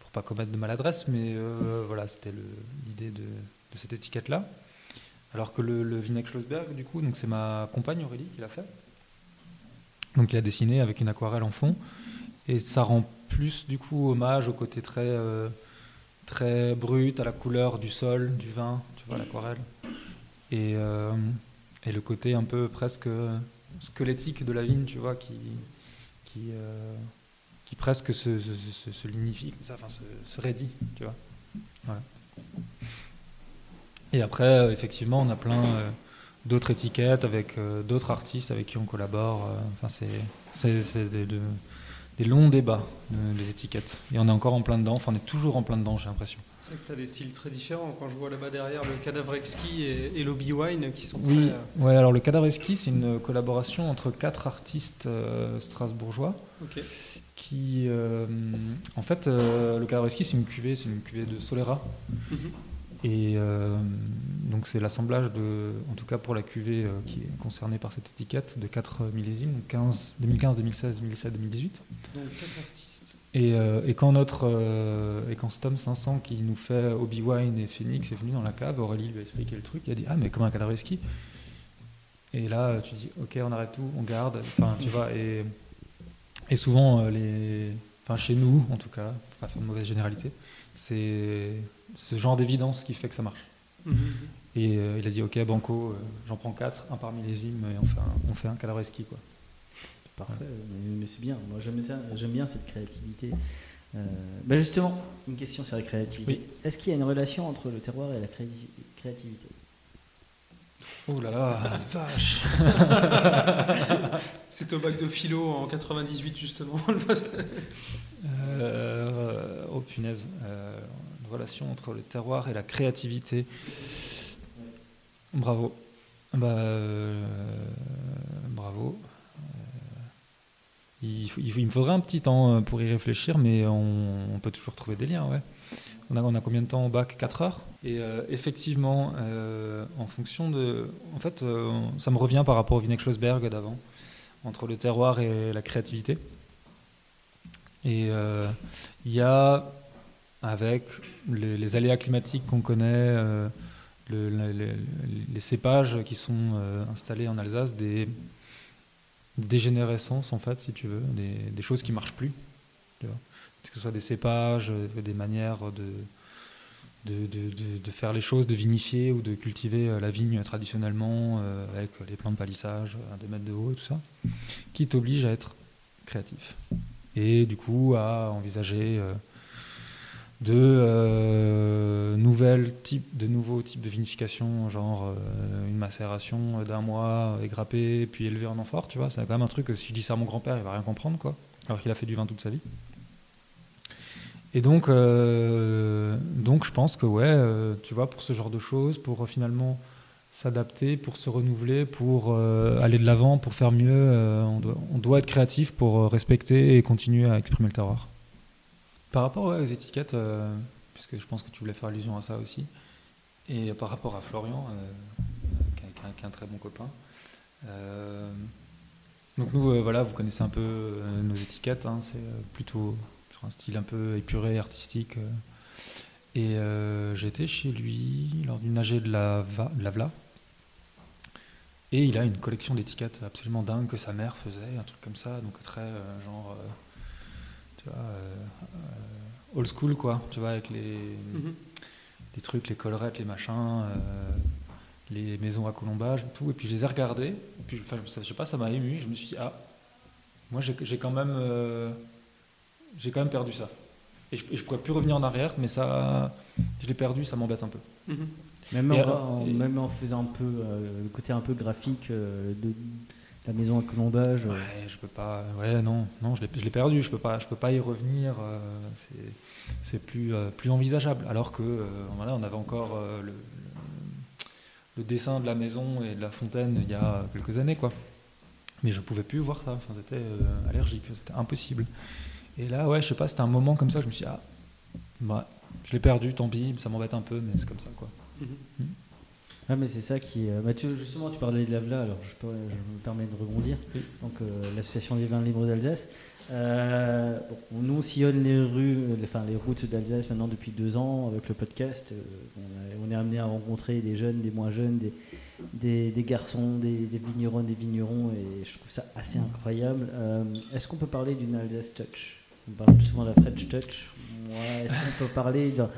pour pas commettre de maladresse, mais euh, voilà, c'était l'idée de, de cette étiquette-là. Alors que le, le Vinek Schlossberg, du coup, donc c'est ma compagne Aurélie qui l'a fait. Donc il a dessiné avec une aquarelle en fond. Et ça rend plus, du coup, hommage au côté très, euh, très brut, à la couleur du sol, du vin, tu vois, l'aquarelle. Et, euh, et le côté un peu presque squelettique de la vigne, tu vois, qui, qui, euh, qui presque se, se, se- se lignifie comme ça, enfin se, se raidit, tu vois. Et après, euh, effectivement, on a plein euh, d'autres étiquettes avec euh, d'autres artistes avec qui on collabore. euh, Enfin, c'est des, de- des longs débats, euh, les étiquettes. Et on est encore en plein dedans. Enfin, on est toujours en plein dedans, j'ai l'impression. C'est vrai que tu as des styles très différents. Quand je vois là-bas derrière le cadavre exquis et, et l'Obi Wine qui sont Oui, très. ouais, alors le Cadavre c'est une collaboration entre quatre artistes euh, strasbourgeois. Qui, euh, en fait, le Cadavre c'est une cuvée, c'est une cuvée de Solera. Mhm. Et euh, donc, c'est l'assemblage de, en tout cas pour la cuvée euh, qui est concernée par cette étiquette, de quatre millésimes, donc 15, 2015, 2016, 2017, 2018. Donc artistes. Et, euh, et quand notre euh, et quand Stom 500 qui nous fait Obi-Wan et Phoenix est venu dans la cave, Aurélie lui a expliqué le truc, il a dit ah mais comme un cadavre ski. Et là tu dis ok on arrête tout, on garde, enfin tu vois et et souvent euh, les enfin chez nous en tout cas, pour pas faire de mauvaise généralité, c'est ce genre d'évidence qui fait que ça marche. Mhm. Et euh, il a dit ok banco, euh, j'en prends quatre, un par millésime et on fait un, on fait un cadavre ski quoi. Parfait, mais, mais c'est bien. Moi, j'aime ça- j'aime bien cette créativité. Euh, bah, justement, une question sur la créativité. Oui. Est-ce qu'il y a une relation entre le terroir et la créati- créativité? Oh là là, la vache C'est au bac de philo en 98 justement. Euh, oh punaise, euh, relation entre le terroir et la créativité. Bravo. Bah, euh, bravo. Euh, il, me faudrait un petit temps euh, pour y réfléchir, mais on, peut toujours trouver des liens, ouais. On a, combien de temps au bac? 4 heures? Et effectivement, en fonction de... En fait, ça me revient par rapport au Vinek Schlossberg d'avant, entre le terroir et la créativité. Et il y a, avec les, aléas climatiques qu'on connaît, euh, le- le- le- les cépages qui sont euh, installés en Alsace, des dégénérescences, en fait, si tu veux, des, choses qui marchent plus. Que ce soit des cépages, euh, des manières de, faire les choses, de vinifier ou de cultiver la vigne traditionnellement avec les plants de palissage à 2 mètres de haut et tout ça, qui t'oblige à être créatif et du coup à envisager de euh, nouvelles types, de nouveaux types de vinification, genre euh, une macération d'un mois égrappée puis élevée en amphore, tu vois, c'est quand même un truc que si je dis ça à mon grand-père, il va rien comprendre, quoi, alors qu'il a fait du vin toute sa vie. Et donc, euh, je pense que ouais, euh, tu vois, pour ce genre de choses, pour euh, finalement s'adapter, pour se renouveler, pour euh, aller de l'avant, pour faire mieux, euh, on, doit, on doit être créatif pour euh, respecter et continuer à exprimer le terroir. Par rapport aux étiquettes, euh, puisque je pense que tu voulais faire allusion à ça aussi, et par rapport à Florian, euh, qui, est- un- très bon copain. euh, donc nous, voilà, vous connaissez un peu nos étiquettes, hein, c'est plutôt sur un style un peu épuré, artistique. et j'étais chez lui lors d'une AG de la, de la VLA. Et il a une collection d'étiquettes absolument dingue que sa mère faisait, un truc comme ça, donc très genre, tu vois, euh, euh, old school quoi, tu vois, avec les, Mhm. les trucs, les collerettes, les machins, euh, les maisons à colombage et tout. Et puis je les ai regardés, et puis enfin, je sais pas, ça m'a ému, je me suis dit, ah, moi j'ai j'ai quand même, euh, j'ai quand même perdu ça. Et je, et je pourrais plus revenir en arrière, mais ça, je l'ai perdu, ça m'embête un peu. Mhm. Même, en, alors- en- et- même en faisant un peu euh, le côté un peu graphique euh, de, la maison à colombage. euh, Ouais, je peux pas. Ouais, non, non, je l'ai, je l'ai perdu. Je peux pas, je peux pas y revenir. euh, c'est, c'est plus, euh, plus envisageable. Alors que, euh, voilà, on avait encore euh, le, le- dessin de la maison et de la fontaine il y a quelques années, quoi. Mais je pouvais plus voir ça. Enfin, c'était euh, allergique, c'était impossible. Et là, ouais, je sais pas, c'était un moment comme ça. Je me suis dit, ah, bah, je l'ai perdu, tant pis. Ça m'embête un peu, mais c'est comme ça, quoi. Mhm. Mm. Ah mais c'est ça qui. euh, bah, tu- justement, tu parlais de l'AVLA, alors je, peux- je me permets de rebondir. Oui. Donc euh, l'association des vins libres d'Alsace. Euh, bon, nous on sillonne les rues, euh, enfin les routes d'Alsace maintenant depuis deux ans avec le podcast. Euh, on, a- on est amené à rencontrer des jeunes, des moins jeunes, des, des, des garçons, des, des vignerons, des vignerons, et je trouve ça assez incroyable. Est-ce qu'on peut parler d'une Alsace Touch? On parle souvent de la French Touch. Ouais, Est-ce qu'on peut parler d'un-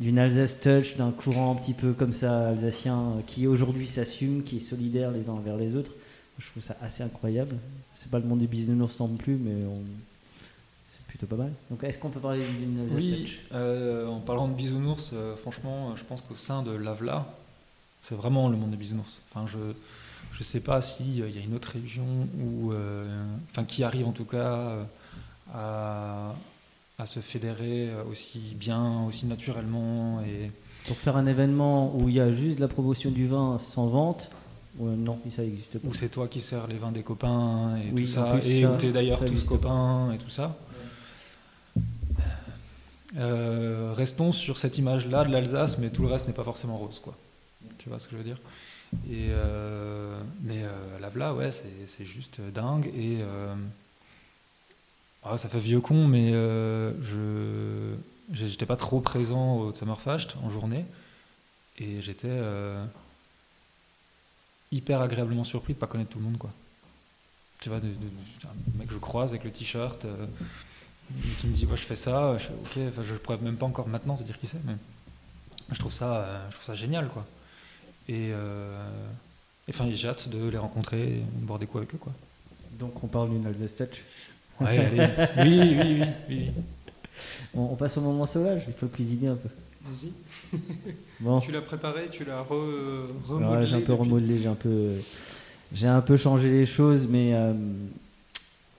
d'une Alsace Touch, d'un courant un petit peu comme ça alsacien euh, qui aujourd'hui s'assume, qui est solidaire les uns envers les autres Je trouve ça assez incroyable. C'est pas le monde des bisounours non plus, mais on- c'est plutôt pas mal. Donc est-ce qu'on peut parler d'une Alsace Oui, Touch? euh, en parlant de bisounours, euh, franchement, euh, je pense qu'au sein de l'AVLA, c'est vraiment le monde des bisounours. Enfin, je je sais pas s'il y a une autre région où, euh, enfin, qui arrive en tout cas euh, à, à se fédérer euh, aussi bien, aussi naturellement et Pour faire un événement où il y a juste la promotion du vin sans vente, ouais, non, ça n'existe pas. où c'est toi qui sers les vins des copains et Oui, tout ça, plus, et ça, où tu es d'ailleurs tous copains et tout ça. Euh, restons sur cette image-là de l'Alsace, mais tout le reste n'est pas forcément rose, quoi. Tu vois ce que je veux dire? Et euh, Mais euh, l'Avla, ouais, c'est c'est juste dingue. Et ah, ça fait vieux con, mais euh, je j'étais pas trop présent au Summerfest en journée, et j'étais euh, hyper agréablement surpris de pas connaître tout le monde, quoi. Tu vois, de, un mec que je croise avec le t-shirt, euh, qui me dit, ouais, je fais ça, je ok, enfin, je pourrais même pas encore maintenant te dire qui c'est, mais je trouve ça, je trouve ça génial, quoi. Et, enfin, j'ai hâte de les rencontrer, et de boire des coups avec eux, quoi. Donc on parle d'une Alsace. Ouais, allez. Oui, oui, oui, oui. On, on passe au moment sauvage, il faut le cuisiner un peu. Vas-y. Bon. Tu l'as préparé, tu l'as re, Ouais, remodelé. j'ai un peu depuis- remodelé, j'ai un peu, j'ai un peu changé les choses, mais euh,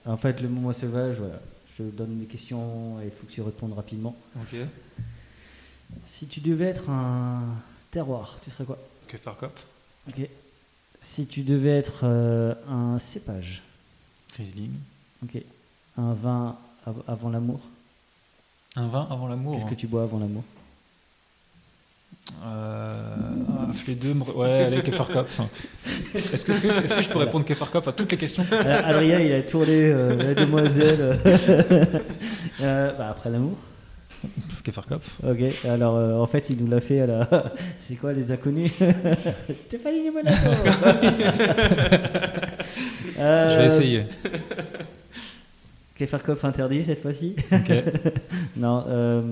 en fait, le moment sauvage, voilà. Je te donne des questions et il faut que tu répondes rapidement. Ok. Si tu devais être un terroir, tu serais quoi? Que faire cop Ok. Si tu devais être euh, un cépage, Riesling. ok. Un vin av- avant l'amour. Un vin avant l'amour. Qu'est-ce que tu bois avant l'amour? Euh, ah, les deux, ouais, allez, Kefarkopf. Est-ce que, je peux répondre Kefarkopf à toutes les questions? Euh, Adrien, il a tourné euh, la demoiselle. Euh, bah, après l'amour. Kefarkopf. Ok, alors euh, en fait, il nous l'a fait à la. C'est quoi les inconnus? Stéphanie Monaco Je vais essayer. Kefarkov interdit cette fois-ci. Non, euh,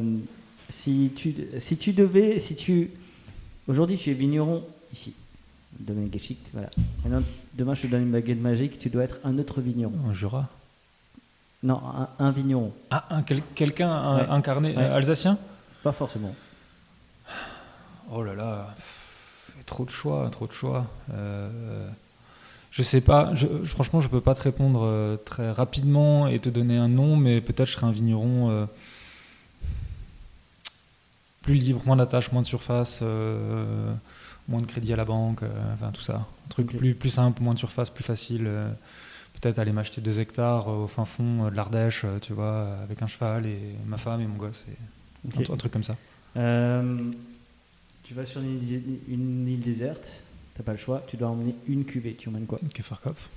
si tu si tu devais si tu aujourd'hui tu es vigneron ici, domaine Geschicht, voilà. Maintenant, demain je te donne une baguette magique, tu dois être un autre vigneron. Un Jura? Non, un, un vigneron. Ah, un, quel- quelqu'un un- Ouais. incarné Ouais. euh, alsacien? Pas forcément. Oh là là, trop de choix, trop de choix. Euh, je sais pas, je, franchement, je peux pas te répondre euh, très rapidement et te donner un nom, mais peut-être je serai un vigneron euh, plus libre, moins d'attache, moins de surface, euh, moins de crédit à la banque, enfin tout ça. Un truc plus, plus simple, moins de surface, plus facile. peut-être aller m'acheter deux hectares au fin fond de l'Ardèche, tu vois, avec un cheval et ma femme et mon gosse. Et un, un truc comme ça. Tu vas sur une île, une île déserte, t'as pas le choix, tu dois emmener une cuvée. Tu emmènes quoi Kefarkopf.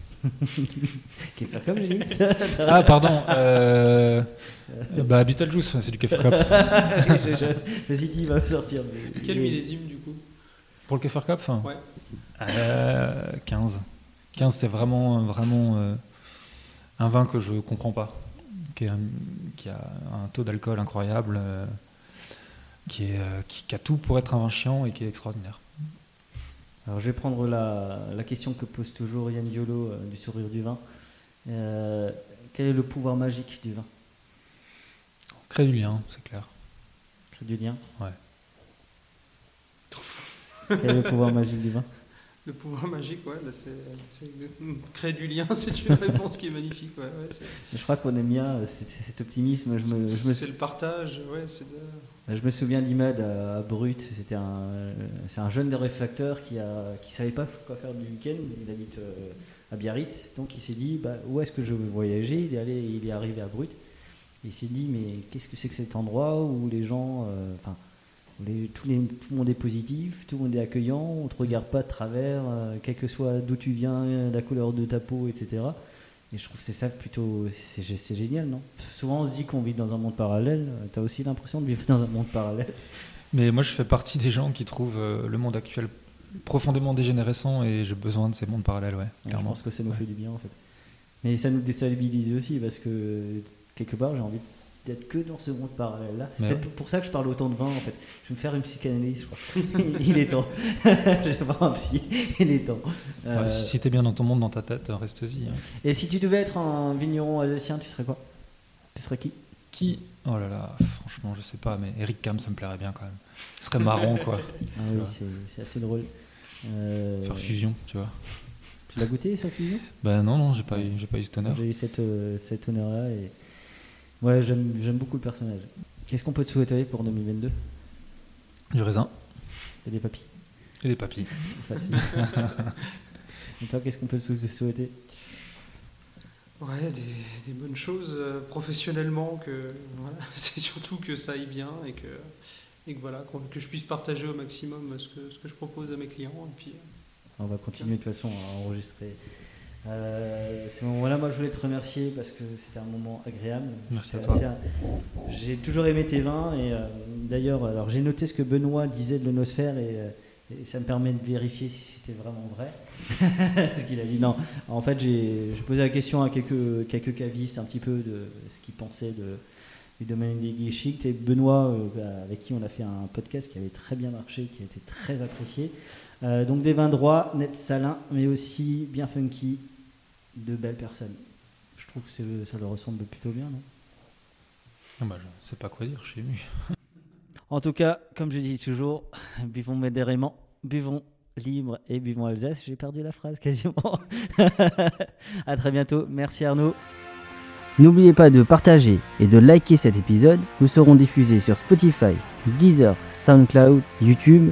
Kefarkov, j'ai dit. Ah, pardon. Euh, bah, Beetlejuice, c'est du Kefarkopf. Oui, je, je, me suis dit, il va sortir. mais- Quel millésime du coup? Pour le Kefarkopf Ouais. Euh, 15. 15, c'est vraiment, vraiment euh, un vin que je comprends pas. Qui, est un- qui a un taux d'alcool incroyable, euh, qui, est, euh, qui, qui a tout pour être un vin chiant et qui est extraordinaire. Alors, je vais prendre la, la question que pose toujours Yann Diolo euh, du sourire du vin. Euh, quel est le pouvoir magique du vin? Crée du lien, c'est clair. Crée du lien? Ouais. Quel est le pouvoir magique du vin? Le pouvoir magique, ouais, bah c'est, c'est- créer du lien, c'est une réponse qui est magnifique. Ouais, ouais, c'est, Je crois qu'on aime bien euh, cet, cet optimisme. Je me, je me c'est le partage, ouais, c'est de... Je me souviens d'Imad à, à Brut, c'était un, euh, c'est un jeune réfracteur qui qui savait pas quoi faire du week-end. Il habite euh, à Biarritz, donc il s'est dit bah, où est-ce que je veux voyager? Il est allé, il est arrivé à Brut. Il s'est dit mais qu'est-ce que c'est que cet endroit où les gens, euh, enfin, tout, le monde est positif, tout le monde est accueillant, on te regarde pas de travers, euh, quel que soit d'où tu viens, euh, la couleur de ta peau, etc. Et je trouve que c'est ça plutôt, c'est gé- c'est génial, non? Souvent on se dit qu'on vit dans un monde parallèle, tu as aussi l'impression de vivre dans un monde parallèle. Mais moi, je fais partie des gens qui trouvent euh, le monde actuel profondément dégénérescent et j'ai besoin de ces mondes parallèles, ouais, Ouais, je clairement. pense que ça nous Ouais. fait du bien en fait. Mais ça nous déstabilise aussi parce que quelque part j'ai envie que dans ce monde parallèle là. C'est peut-être ouais. pour ça que je parle autant de vin en fait. Je vais me faire une psychanalyse, je crois. il est temps. je vais voir un psy, il est temps. Euh, Ouais, si si t'es bien dans ton monde, dans ta tête, reste-y. hein. Et si tu devais être un vigneron alsacien, tu serais quoi? Tu serais qui? Qui? Oh là là, franchement, je sais pas, mais Eric Cam, ça me plairait bien quand même. Ce serait marrant, quoi. Ah oui, c'est assez drôle. Euh, Faire fusion, tu vois. Tu l'as goûté sur fusion? Ben non, non, j'ai pas, eu- pas eu cet honneur. J'ai eu cette, euh, cet honneur-là et ouais, j'aime j'aime beaucoup le personnage. Qu'est-ce qu'on peut te souhaiter pour 2022 Du raisin Et des papilles. et des papilles. C'est facile. et toi, qu'est-ce qu'on peut te souhaiter? Ouais, des, des bonnes choses euh, professionnellement, que voilà, c'est surtout que ça aille bien et que, et que voilà, qu'on- que je puisse partager au maximum ce que, ce que je propose à mes clients. Et puis, euh, On va continuer de toute façon à enregistrer. Euh, ces moments-là, moi je voulais te remercier parce que c'était un moment agréable. Merci à toi. assez- J'ai toujours aimé tes vins et euh, d'ailleurs, alors j'ai noté ce que Benoît disait de l'onosphère et, euh, et ça me permet de vérifier si c'était vraiment vrai. Parce qu'il a dit non. En fait, j'ai posé la question à quelques, quelques cavistes un petit peu de ce qu'ils pensaient de, du domaine des guichites et Benoît, euh, bah, avec qui on a fait un podcast qui avait très bien marché, qui a été très apprécié. Euh, donc des vins droits, net salins, mais aussi bien funky, de belles personnes. Je trouve que ça leur ressemble plutôt bien, non? Ah bah, je sais pas quoi dire, je suis ému. En tout cas, comme je dis toujours, buvons modérément, buvons libre et buvons Alsace. J'ai perdu la phrase quasiment. à très bientôt. Merci Arnaud. N'oubliez pas de partager et de liker cet épisode. Nous serons diffusés sur Spotify, Deezer, SoundCloud, YouTube.